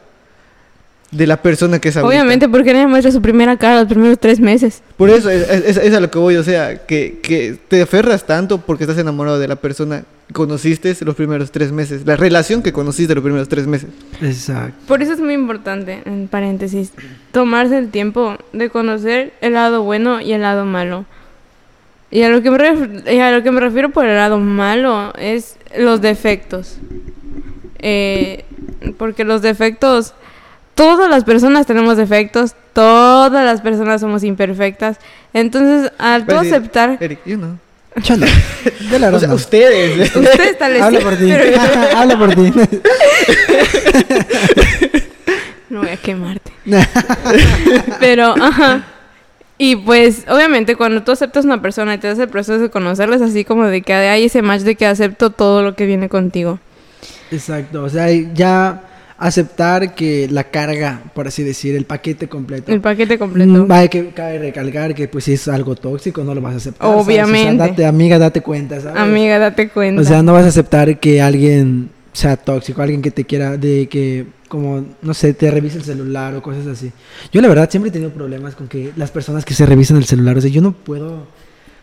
de la persona que es ahorita. Obviamente, porque nadie muestra su primera cara los primeros tres meses. Por eso, es, es- es a lo que voy, o sea, que, que te aferras tanto porque estás enamorado de la persona que conociste los primeros tres meses, la relación que conociste los primeros tres meses. Exacto. Por eso es muy importante, en paréntesis, tomarse el tiempo de conocer el lado bueno y el lado malo. Y a lo que me, ref- y a lo que me refiero por el lado malo es los defectos. Eh, porque los defectos, todas las personas tenemos defectos, todas las personas somos imperfectas. Entonces, al tú a decir, aceptar, Eric, yo no. Chale. De la O sea, ustedes. ustedes tal vez Habla por ti. pero yo Habla por ti. no voy a quemarte. Pero, ajá. Y pues, obviamente, cuando tú aceptas una persona y te das el proceso de conocerla, es así como de que hay ese match de que acepto todo lo que viene contigo. Exacto. O sea, ya aceptar que la carga, por así decir, el paquete completo. El paquete completo. Mm, Hay que cabe recalcar que pues si es algo tóxico no lo vas a aceptar. ¿sabes? O sea, Obviamente. date, amiga, date cuenta, ¿sabes? Amiga, date cuenta. O sea, no vas a aceptar que alguien sea tóxico, alguien que te quiera, de que, como, no sé, te revise el celular o cosas así. Yo la verdad siempre he tenido problemas con que las personas que se revisan el celular, o sea, yo no puedo,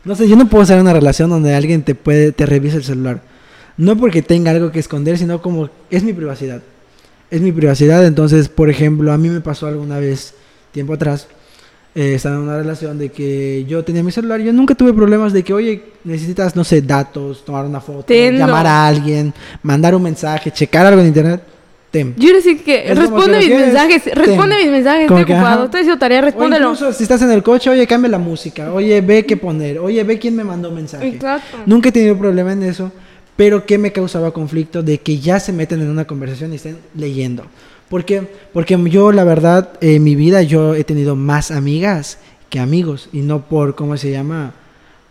no sé, yo no puedo estar en una relación donde alguien te puede, te revise el celular. No porque tenga algo que esconder, sino como, es mi privacidad. Es mi privacidad, entonces, por ejemplo, a mí me pasó alguna vez, tiempo atrás, eh, estaba en una relación de que yo tenía mi celular, yo nunca tuve problemas de que, oye, necesitas, no sé, datos, tomar una foto, llamar a alguien, mandar un mensaje, checar algo en internet, tem. Yo le decía que Es responde mis mensajes, responde ten. mis mensajes, Como estoy que, ocupado, estoy haciendo tarea, O respóndelo. incluso si estás en el coche, oye, cambia la música, oye, ve qué poner, oye, ve quién me mandó mensaje. Exacto. Nunca he tenido problema en eso, pero ¿qué me causaba conflicto? De que ya se meten en una conversación y estén leyendo. ¿Por qué? Porque yo, la verdad, en mi vida yo he tenido más amigas que amigos. Y no por, ¿cómo se llama?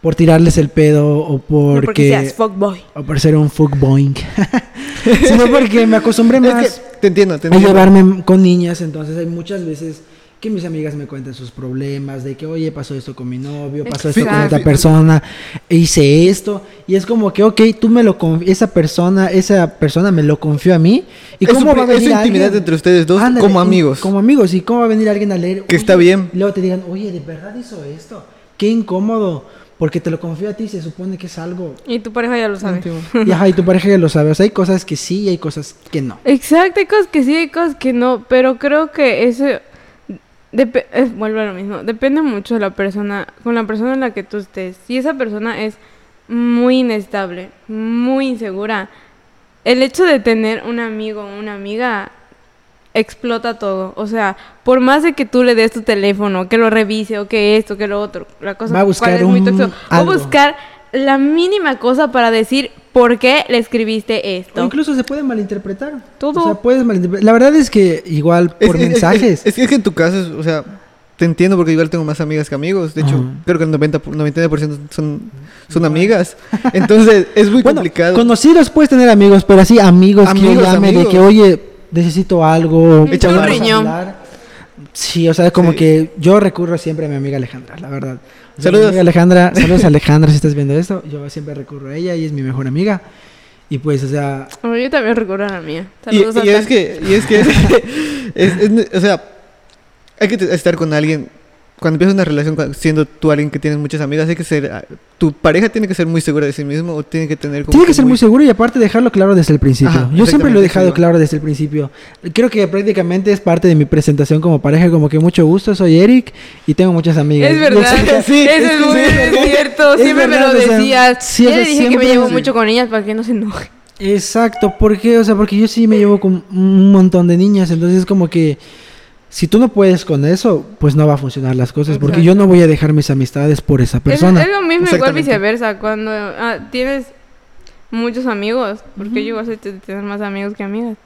Por tirarles el pedo o No porque... porque seas fuckboy. o por ser un fuckboy. Sino porque me acostumbré más Es que te entiendo, te a entiendo. llevarme con niñas, entonces hay muchas veces que mis amigas me cuentan sus problemas, de que, oye, pasó esto con mi novio, pasó esto con otra persona, hice esto, y es como que, ok, tú me lo, esa persona, esa persona me lo confió a mí, y cómo va a venir es su intimidad alguien? entre ustedes dos Ándale, como amigos. Como amigos, y cómo va a venir alguien a leer. Que está bien. Y luego te digan, oye, ¿de verdad hizo esto? Qué incómodo, porque te lo confío a ti, se supone que es algo... Y tu pareja ya lo sabe. Y ajá, y tu pareja ya lo sabe, o sea, hay cosas que sí y hay cosas que no. Exacto, hay cosas que sí, hay cosas que no, pero creo que eso eh, vuelve a lo mismo, depende mucho de la persona, con la persona en la que tú estés. Si esa persona es muy inestable, muy insegura, el hecho de tener un amigo o una amiga explota todo. O sea, por más de que tú le des tu teléfono, que lo revise o que esto, que lo otro, la cosa Va a buscar es muy tóxico, va a buscar la mínima cosa para decir por qué le escribiste O esto. incluso se puede malinterpretar. Todo. O sea, puedes malinterpretar. La verdad es que igual Es por que- es- mensajes. Es, es que- es que en tu caso, es- o sea, te entiendo porque igual tengo más amigas que amigos. De hecho, creo que el 90, por- 99% son, son amigas. Entonces, es muy bueno, complicado. conocidos puedes tener amigos, pero así amigos, que Amigos, llame de amigos. que, oye, necesito algo. Echa un riñón. Sí, o sea, como Sí. que yo recurro siempre a mi amiga Alejandra, la verdad. Saludos. Alejandra, saludos Alejandra si estás viendo esto. Yo siempre recurro a ella y es mi mejor amiga. Y pues, o sea, Bueno, yo también recuerdo a la mía. Y, Saludos a y es que, y es que, es- es ne- o sea, hay que estar con alguien. Cuando empiezas una relación siendo tú alguien que tienes muchas amigas, hay que ser, ah, tu pareja tiene que ser muy segura de sí mismo o tiene que tener como Tiene que ser muy seguro y aparte dejarlo claro desde el principio. Ajá, Yo siempre lo he dejado sí. claro desde el principio. Creo que prácticamente es parte de mi presentación como pareja, como que mucho gusto, soy Eric y tengo muchas amigas. Es verdad, Sí, eso es es que muy sí. cierto. Siempre me verdad, lo o sea, decías. sí, Yo o sea, le dije que me llevo sí. mucho con ellas para que no se enoje. Exacto, ¿por qué? O sea, porque yo sí me llevo con un montón de niñas, entonces es como que si tú no puedes con eso, pues no va a funcionar las cosas, porque yo no voy a dejar mis amistades por esa Es, persona. es lo mismo, igual viceversa. Cuando ah, tienes muchos amigos, porque yo igual soy de tener más amigos que amigas.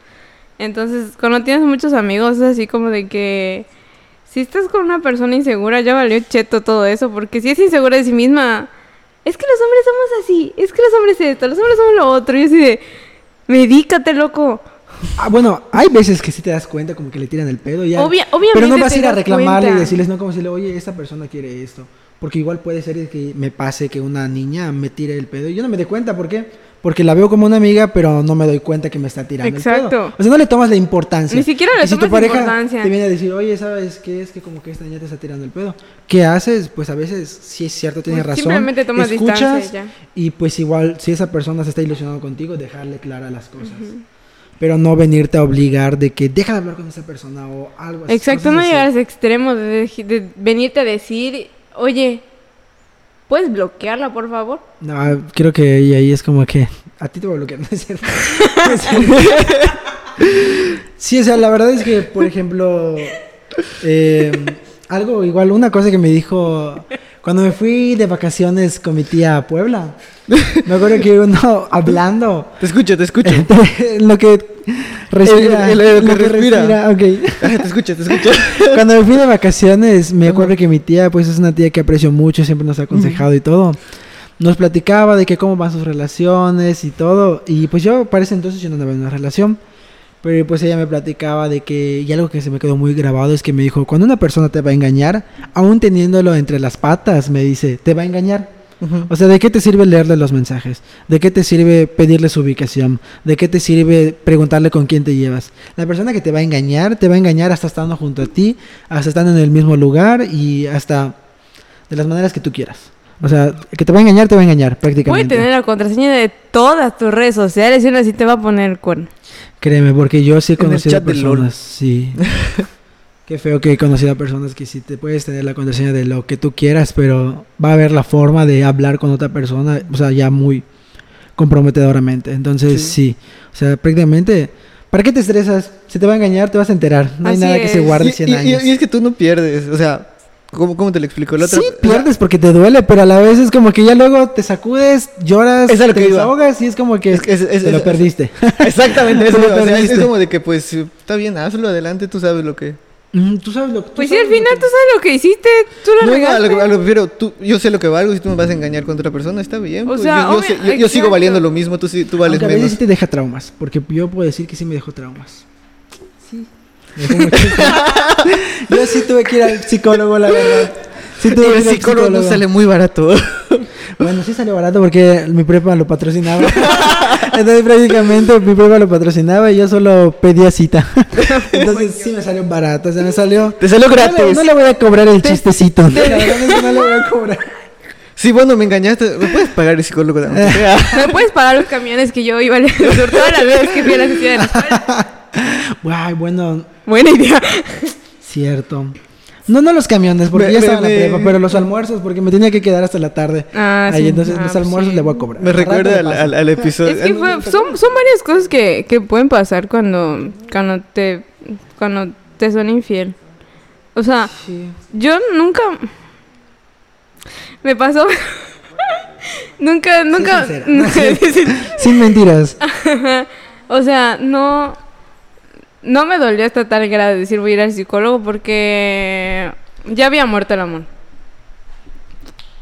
Entonces, cuando tienes muchos amigos, es así como de que si estás con una persona insegura, ya valió cheto todo eso, porque si es insegura de sí misma, es que los hombres somos así, es que los hombres esto, los hombres somos lo otro, y así de, medícate, loco. Ah, bueno, hay veces que sí te das cuenta como que le tiran el pedo y ya. Obvia- obviamente pero no vas a ir a reclamarle y cuenta. decirles, no, como decirle, oye, esta persona quiere esto. Porque igual puede ser que me pase que una niña me tire el pedo y yo no me doy cuenta, ¿por qué? Porque la veo como una amiga, pero no me doy cuenta que me está tirando el Exacto. pedo. O sea, no le tomas la importancia. Ni siquiera le Y si tu tomas pareja importancia. te viene a decir, oye, ¿sabes qué? Es que como que esta niña te está tirando el pedo. ¿Qué haces? Pues a veces, sí es cierto, tienes Pues razón. simplemente tomas escuchas distancia ya. y pues igual, si esa persona se está ilusionando contigo, dejarle claras las cosas. Pero no venirte a obligar de que deja de hablar con esa persona o algo así. Exacto, no llegar a ese extremo de, venirte a decir, oye, ¿puedes bloquearla, por favor? No, creo que ahí, ahí es como que a ti te voy a bloquear, ¿no es cierto? No es cierto. sí, o sea, la verdad es que, por ejemplo, eh, algo igual, una cosa que me dijo cuando me fui de vacaciones con mi tía a Puebla. Me acuerdo que uno hablando, Te escucho, te escucho. lo que respira, El- el- el lo que que respira. respira, ok. Ajá, te escucho, te escucho. Cuando me fui de vacaciones, me acuerdo que mi tía, pues es una tía que aprecio mucho, siempre nos ha aconsejado y todo. Nos platicaba de que cómo van sus relaciones y todo. Y pues yo, para ese entonces, yo no andaba en una relación. Pero pues ella me platicaba de que, y algo que se me quedó muy grabado es que me dijo, cuando una persona te va a engañar, aún teniéndolo entre las patas, me dice, te va a engañar. O sea, ¿de qué te sirve leerle los mensajes? ¿De qué te sirve pedirle su ubicación? ¿De qué te sirve preguntarle con quién te llevas? La persona que te va a engañar, te va a engañar hasta estando junto a ti, hasta estando en el mismo lugar y hasta de las maneras que tú quieras. O sea, que te va a engañar, te va a engañar Puede prácticamente. tener la contraseña de todas tus redes sociales y aún así te va a poner cuerno. Créeme, porque yo sí he En el conocido personas, sí. Qué feo que he conocido a personas que sí te puedes tener la contraseña de lo que tú quieras, pero va a haber la forma de hablar con otra persona, o sea, ya muy comprometedoramente. Entonces, sí. O sea, prácticamente, ¿para qué te estresas? Si te va a engañar, te vas a enterar. No hay Así nada que se es. guarde Y, 100 y- y- años. y es que tú no pierdes, o sea, ¿cómo, cómo te lo explico? El otro, Sí, pierdes porque te duele, pero a la vez es como que ya luego te sacudes, lloras, Es te que iba. desahogas y es como que Es que es- es- te lo es- perdiste. Exactamente, eso, Lo o sea, es, perdiste. como de que pues está bien, hazlo adelante, tú sabes lo que... Mm, Tú sabes lo tú Pues sí, al final que- tú sabes lo que hiciste, tú lo No, no, a lo, a lo que prefiero, tú, yo sé lo que valgo, si tú me vas a engañar con otra persona, está bien. O pues, sea, yo, yo obvio- yo- yo sigo valiendo lo mismo, tú, sí- tú vales Aunque a veces menos. sí te deja traumas, porque yo puedo decir que sí me dejó traumas. yo sí tuve que ir al psicólogo, la verdad. Sí tuve Y que el ir al psicólogo no sale muy barato. Bueno, sí salió barato porque mi prepa lo patrocinaba. Entonces prácticamente mi prepa lo patrocinaba y yo solo pedía cita. Entonces sí me salió barato, o sea, me salió... Te salió No le, gratis. no le voy a cobrar el chistecito. Que no le voy a cobrar. Sí, bueno, me engañaste. ¿Me puedes pagar el psicólogo? aunque sea? ¿Me puedes pagar los camiones que yo iba a leer todas las veces que fui a la de la escuela? Ay, bueno, Buena idea. cierto. No, no los camiones, porque Me- ya estaba en la prepa, pero los almuerzos, porque me tenía que quedar hasta la tarde. Ah, Ahí, sí. entonces Ah, los pues almuerzos sí. le voy a cobrar. Me recuerda al, paso. al- al episodio. Es que fue- son, son varias cosas que, que pueden pasar cuando, cuando, te, cuando te son infiel. O sea, Sí. yo nunca... Me pasó... nunca, nunca... nunca- Sin mentiras. o sea, no... No me dolió hasta tal grado de decir voy a ir al psicólogo porque ya había muerto el amor.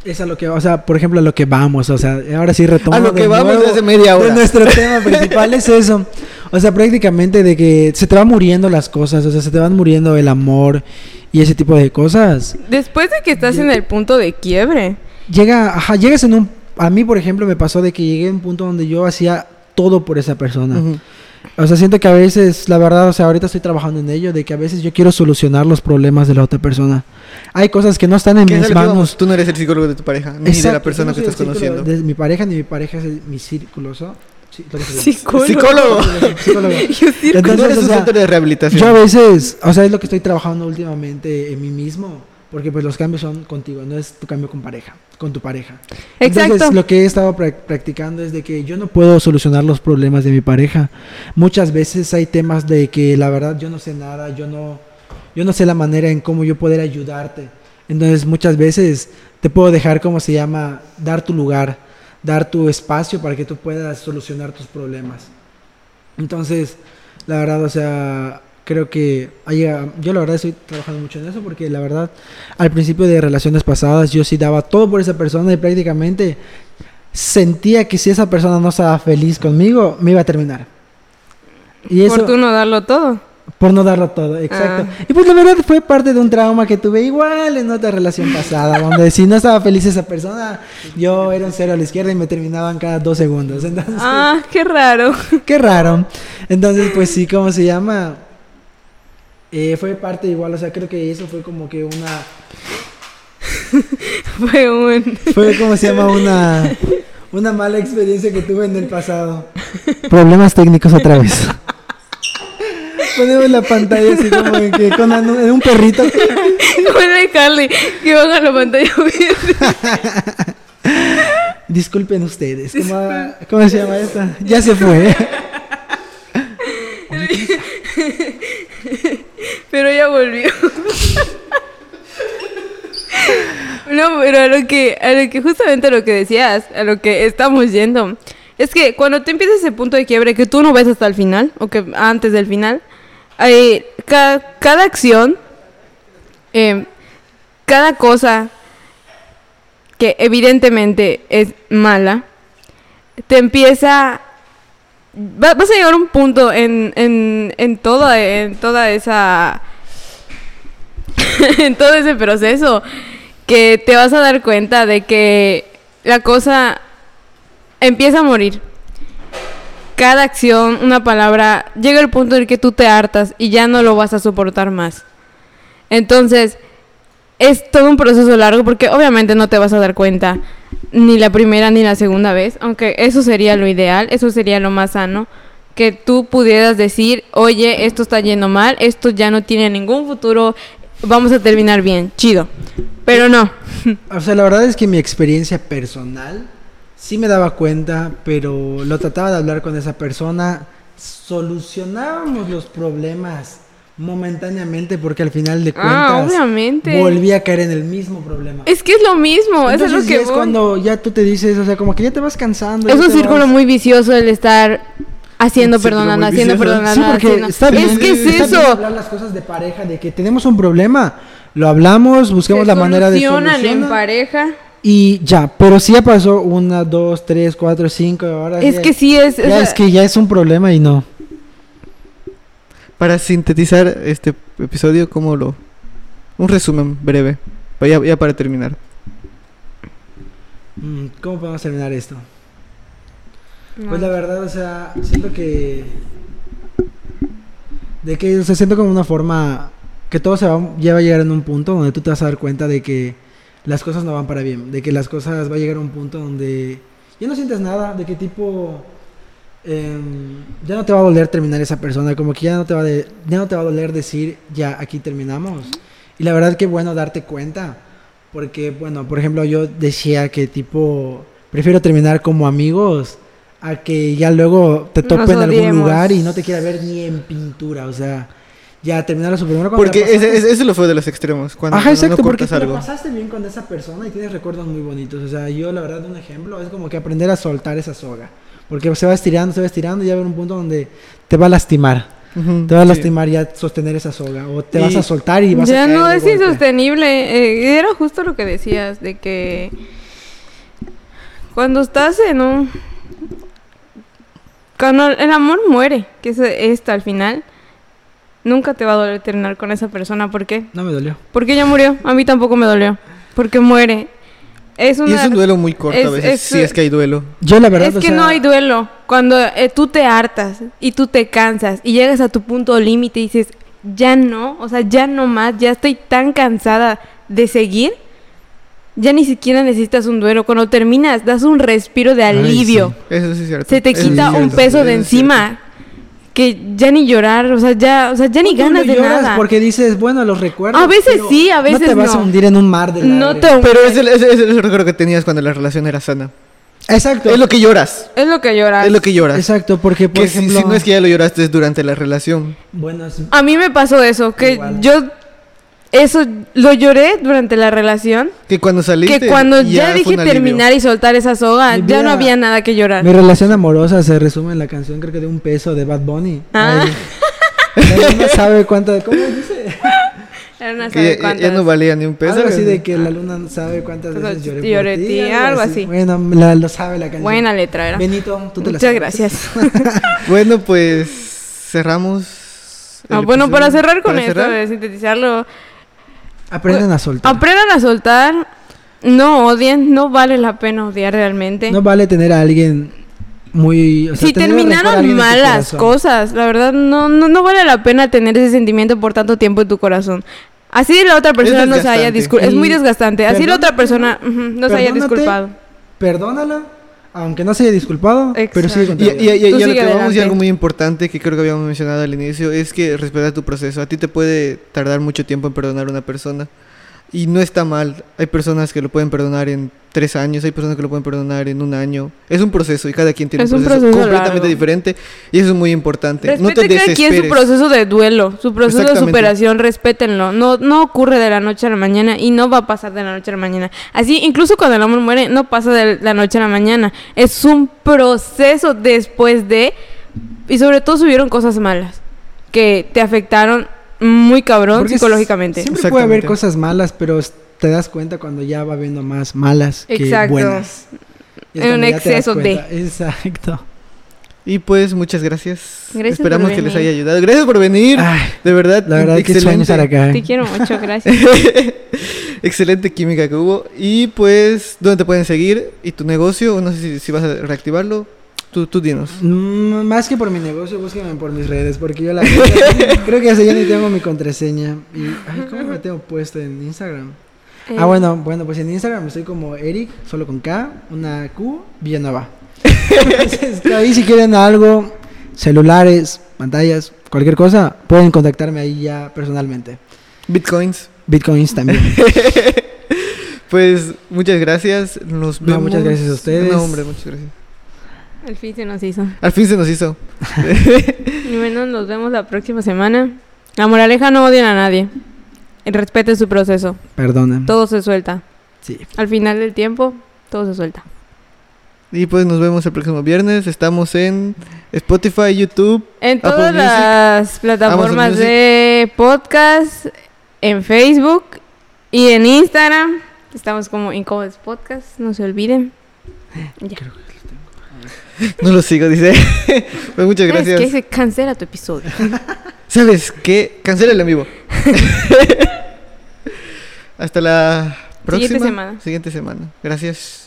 Es a lo que, o sea, por ejemplo, a lo que vamos, o sea, ahora sí retomo A lo de que vamos desde media hora. De nuestro tema principal es eso. O sea, prácticamente de que se te van muriendo las cosas, o sea, se te van muriendo el amor y ese tipo de cosas. Después de que estás en el punto de quiebre. Llega, ajá, llegas en un a mí, por ejemplo, me pasó de que llegué a un punto donde yo hacía todo por esa persona. O sea, siento que a veces, la verdad, o sea, ahorita estoy trabajando en ello, de que a veces yo quiero solucionar los problemas de la otra persona. Hay cosas que no están en ¿Qué es a mis manos. Tú no eres el psicólogo de tu pareja, ni de la persona que no estás el conociendo. De mi pareja, ni mi pareja es mi círculo, ¿so? Sí. Psicólogo. Psicólogo. Psicólogo. Yo Entonces, o un sea, centro de rehabilitación. Yo a veces, o sea, es lo que estoy trabajando últimamente en mí mismo, porque pues los cambios son contigo, no es tu cambio con pareja, con tu pareja. Exacto. Entonces, lo que he estado prac- practicando es de que yo no puedo solucionar los problemas de mi pareja. Muchas veces hay temas de que la verdad yo no sé nada, yo no yo no sé la manera en cómo yo poder ayudarte. Entonces, muchas veces te puedo dejar como se llama dar tu lugar, dar tu espacio para que tú puedas solucionar tus problemas. Entonces, la verdad, o sea, creo que yo la verdad estoy trabajando mucho en eso porque la verdad al principio de relaciones pasadas yo sí daba todo por esa persona y prácticamente sentía que si esa persona no estaba feliz conmigo me iba a terminar. Y eso Por tú no darlo todo. Por no darlo todo, exacto. Ah. Y pues la verdad fue parte de un trauma que tuve igual en otra relación pasada, donde si no estaba feliz esa persona, yo era un cero a la izquierda y me terminaban cada dos segundos. Entonces, Ah, qué raro. Qué raro. Entonces, pues sí, ¿cómo se llama? Eh, fue parte igual, o sea, creo que eso fue como que una... Fue un... Fue como se llama una... Una mala experiencia que tuve en el pasado. Problemas técnicos otra vez. Ponemos la pantalla así como que con un perrito. El de Carly, que van a la pantalla. Disculpen ustedes. ¿Cómo, cómo se llama esta? Ya se fue. Pero ya volvió. No, pero a lo que, a lo que justamente a lo que decías, a lo que estamos yendo, es que cuando te empiezas ese punto de quiebre que tú no ves hasta el final, o que antes del final, eh, ca- cada acción, eh, cada cosa que evidentemente es mala, te empieza va- vas a llegar a un punto en, en, en, toda, en toda esa en todo ese proceso que te vas a dar cuenta de que la cosa empieza a morir cada acción, una palabra, llega el punto en el que tú te hartas y ya no lo vas a soportar más. Entonces, es todo un proceso largo porque obviamente no te vas a dar cuenta ni la primera ni la segunda vez, aunque eso sería lo ideal, eso sería lo más sano, que tú pudieras decir, oye, esto está yendo mal, esto ya no tiene ningún futuro, vamos a terminar bien, chido. Pero no. O sea, la verdad es que mi experiencia personal sí me daba cuenta, pero lo trataba de hablar con esa persona, solucionábamos los problemas momentáneamente porque al final de cuentas Ah, obviamente. volví a caer en el mismo problema. Es que es lo mismo, eso es Entonces lo que es voy. cuando ya tú te dices, o sea, como que ya te vas cansando. Es un círculo vas- muy vicioso el estar haciendo, perdonando, haciendo, perdonando. Sí, porque haciendo. está bien. Es que es está bien eso. hablar las cosas de pareja, de que tenemos un problema, lo hablamos, buscamos Se la manera de solucionan en pareja. Y ya, pero si ya pasó una, dos, tres, cuatro, cinco, ahora Es ya- que sí es. ya o sea, es que ya es un problema y no. Para sintetizar este episodio, ¿cómo lo...? Un resumen breve, ya, ya para terminar. Mm, ¿Cómo podemos terminar esto? no. Pues la verdad, o sea, siento que. De que, o sea, siento como una forma. Que todo se va, ya va a llegar en un punto donde tú te vas a dar cuenta de que las cosas no van para bien. De que las cosas va a llegar a un punto donde ya no sientes nada. De que tipo. em, ya no te va a doler terminar esa persona. Como que ya no te va, de, ya no te va a doler decir, ya aquí terminamos. Y la verdad que bueno darte cuenta. Porque, bueno, por ejemplo, yo decía que tipo. Prefiero terminar como amigos a que ya luego te tope en algún lugar y no te quiera ver ni en pintura. O sea, ya terminar su cuando Porque ese, ese, ese lo fue de los extremos, cuando, Ajá, cuando exacto, no porque te algo. pasaste bien con esa persona y tienes recuerdos muy bonitos. O sea, yo la verdad un ejemplo es como que aprender a soltar esa soga. Porque se va estirando, se va estirando y ya va a haber un punto donde te va a lastimar. Te va a sí. lastimar ya sostener esa soga. O te Y- vas a soltar y vas a ya no es golpe. insostenible. eh, era justo lo que decías, de que cuando estás en un... Cuando el amor muere, que es esto al final, nunca te va a doler terminar con esa persona. ¿Por qué? No me dolió. Porque ella murió. A mí tampoco me dolió. Porque muere. Es una... Y es un duelo muy corto es- a veces, es- si es que hay duelo. Yo la verdad, es o que sea, no hay duelo. Cuando eh, tú te hartas y tú te cansas y llegas a tu punto límite y dices, ya no, o sea, ya no más, ya estoy tan cansada de seguir, ya ni siquiera necesitas un duelo. Cuando terminas, das un respiro de Ay, alivio. Eso sí es cierto. Se te Eso quita es un cierto, peso eso de es encima. Que ya ni llorar, o sea, ya, o sea, ya ni tú no ganas de lloras nada. Porque dices, bueno, los recuerdos. A veces sí, a veces No te vas a hundir en un mar de No lágrimas. te Pero es el, es, el- es el recuerdo que tenías cuando la relación era sana. Exacto. Es lo que lloras. Es lo que lloras. Es lo que lloras. Exacto, porque por Que si- ejemplo. si, no es que ya lo lloraste es durante la relación. Bueno, es- A mí me pasó eso, que Igual. yo eso lo lloré durante la relación. Que cuando saliste. que cuando ya, dije terminar y soltar esa soga, ya no había nada que llorar. Mi relación amorosa se resume en la canción, creo que de un peso de Bad Bunny. Ah. Ay, la luna sabe cuánto. ¿Cómo dice? Ya- no valía ni un peso. algo así de que la luna sabe cuántas veces lloré, lloré por ti. ti, algo así. Bueno, la- lo sabe la canción. Buena letra era. Benito, tú te la Muchas sabes. gracias. Bueno, pues cerramos. Ah, bueno, para cerrar con Para esto, cerrar, de sintetizarlo, Aprendan a soltar. aprendan a soltar, no odien, no vale la pena odiar realmente. No vale tener a alguien muy. o sea, si terminaron malas corazón. cosas, la verdad no, no, no vale la pena tener ese sentimiento por tanto tiempo en tu corazón. Así la otra persona no se haya disculpado. Es muy desgastante. Así la otra persona ujú, no se haya disculpado. Perdónala, aunque no se haya disculpado, pero sigue con Y, vida. y- y- y Tú a lo que vamos y adelante. algo muy importante que creo que habíamos mencionado al inicio es que respetar tu proceso. A ti te puede tardar mucho tiempo en perdonar a una persona y no está mal. Hay personas que lo pueden perdonar en tres años, hay personas que lo pueden perdonar en un año. Es un proceso y cada quien tiene Es un proceso, proceso completamente largo. diferente y eso es muy importante. no te cada quien su desesperes. proceso de duelo, su proceso de superación, respétenlo. No, no ocurre de la noche a la mañana y no va a pasar de la noche a la mañana. Así, incluso cuando el amor muere, no pasa de la noche a la mañana. Es un proceso después de... Y sobre todo subieron cosas malas que te afectaron muy cabrón Porque psicológicamente. Siempre puede haber cosas malas, pero te das cuenta cuando ya va habiendo más malas que Exacto. buenas. Y es En un exceso de. Exacto. Y pues muchas gracias. Gracias Esperamos que les haya ayudado. Gracias por venir. Ay, de verdad, la verdad que sueño estar acá. Te quiero mucho, gracias. Excelente química que hubo. Y pues, ¿dónde te pueden seguir? ¿Y tu negocio? No sé si, si vas a reactivarlo. Tú, tú dinos. Mm, Más que por mi negocio, búsquenme por mis redes, porque yo la creo que hasta ya ni tengo mi contraseña. Y, ay, ¿cómo me tengo puesto en Instagram? Eh, Ah, bueno, bueno, pues en Instagram estoy como Eric, solo con K, una Q, Villanueva. Entonces, ahí si quieren algo, celulares, pantallas, cualquier cosa, pueden contactarme ahí ya personalmente. Bitcoins. Bitcoins también. Pues muchas gracias. Nos No, vemos. muchas gracias a ustedes. No, hombre, muchas gracias. Al fin se nos hizo. Al fin se nos hizo. Y bueno, nos vemos la próxima semana. La moraleja no odian a nadie. Respeten su proceso. Perdonen. Todo se suelta. Sí. Al final del tiempo, todo se suelta. Y pues nos vemos el próximo viernes. Estamos en Spotify, YouTube. En Apple todas Music, las plataformas de podcast, en Facebook y en Instagram. Estamos como Incómodos Podcast, no se olviden. Ya. No lo sigo, dice. pues muchas ¿Sabes gracias. qué? Se cancela tu episodio. ¿Sabes qué? Cancela el en vivo. Hasta la próxima. Siguiente semana. Siguiente semana. Gracias.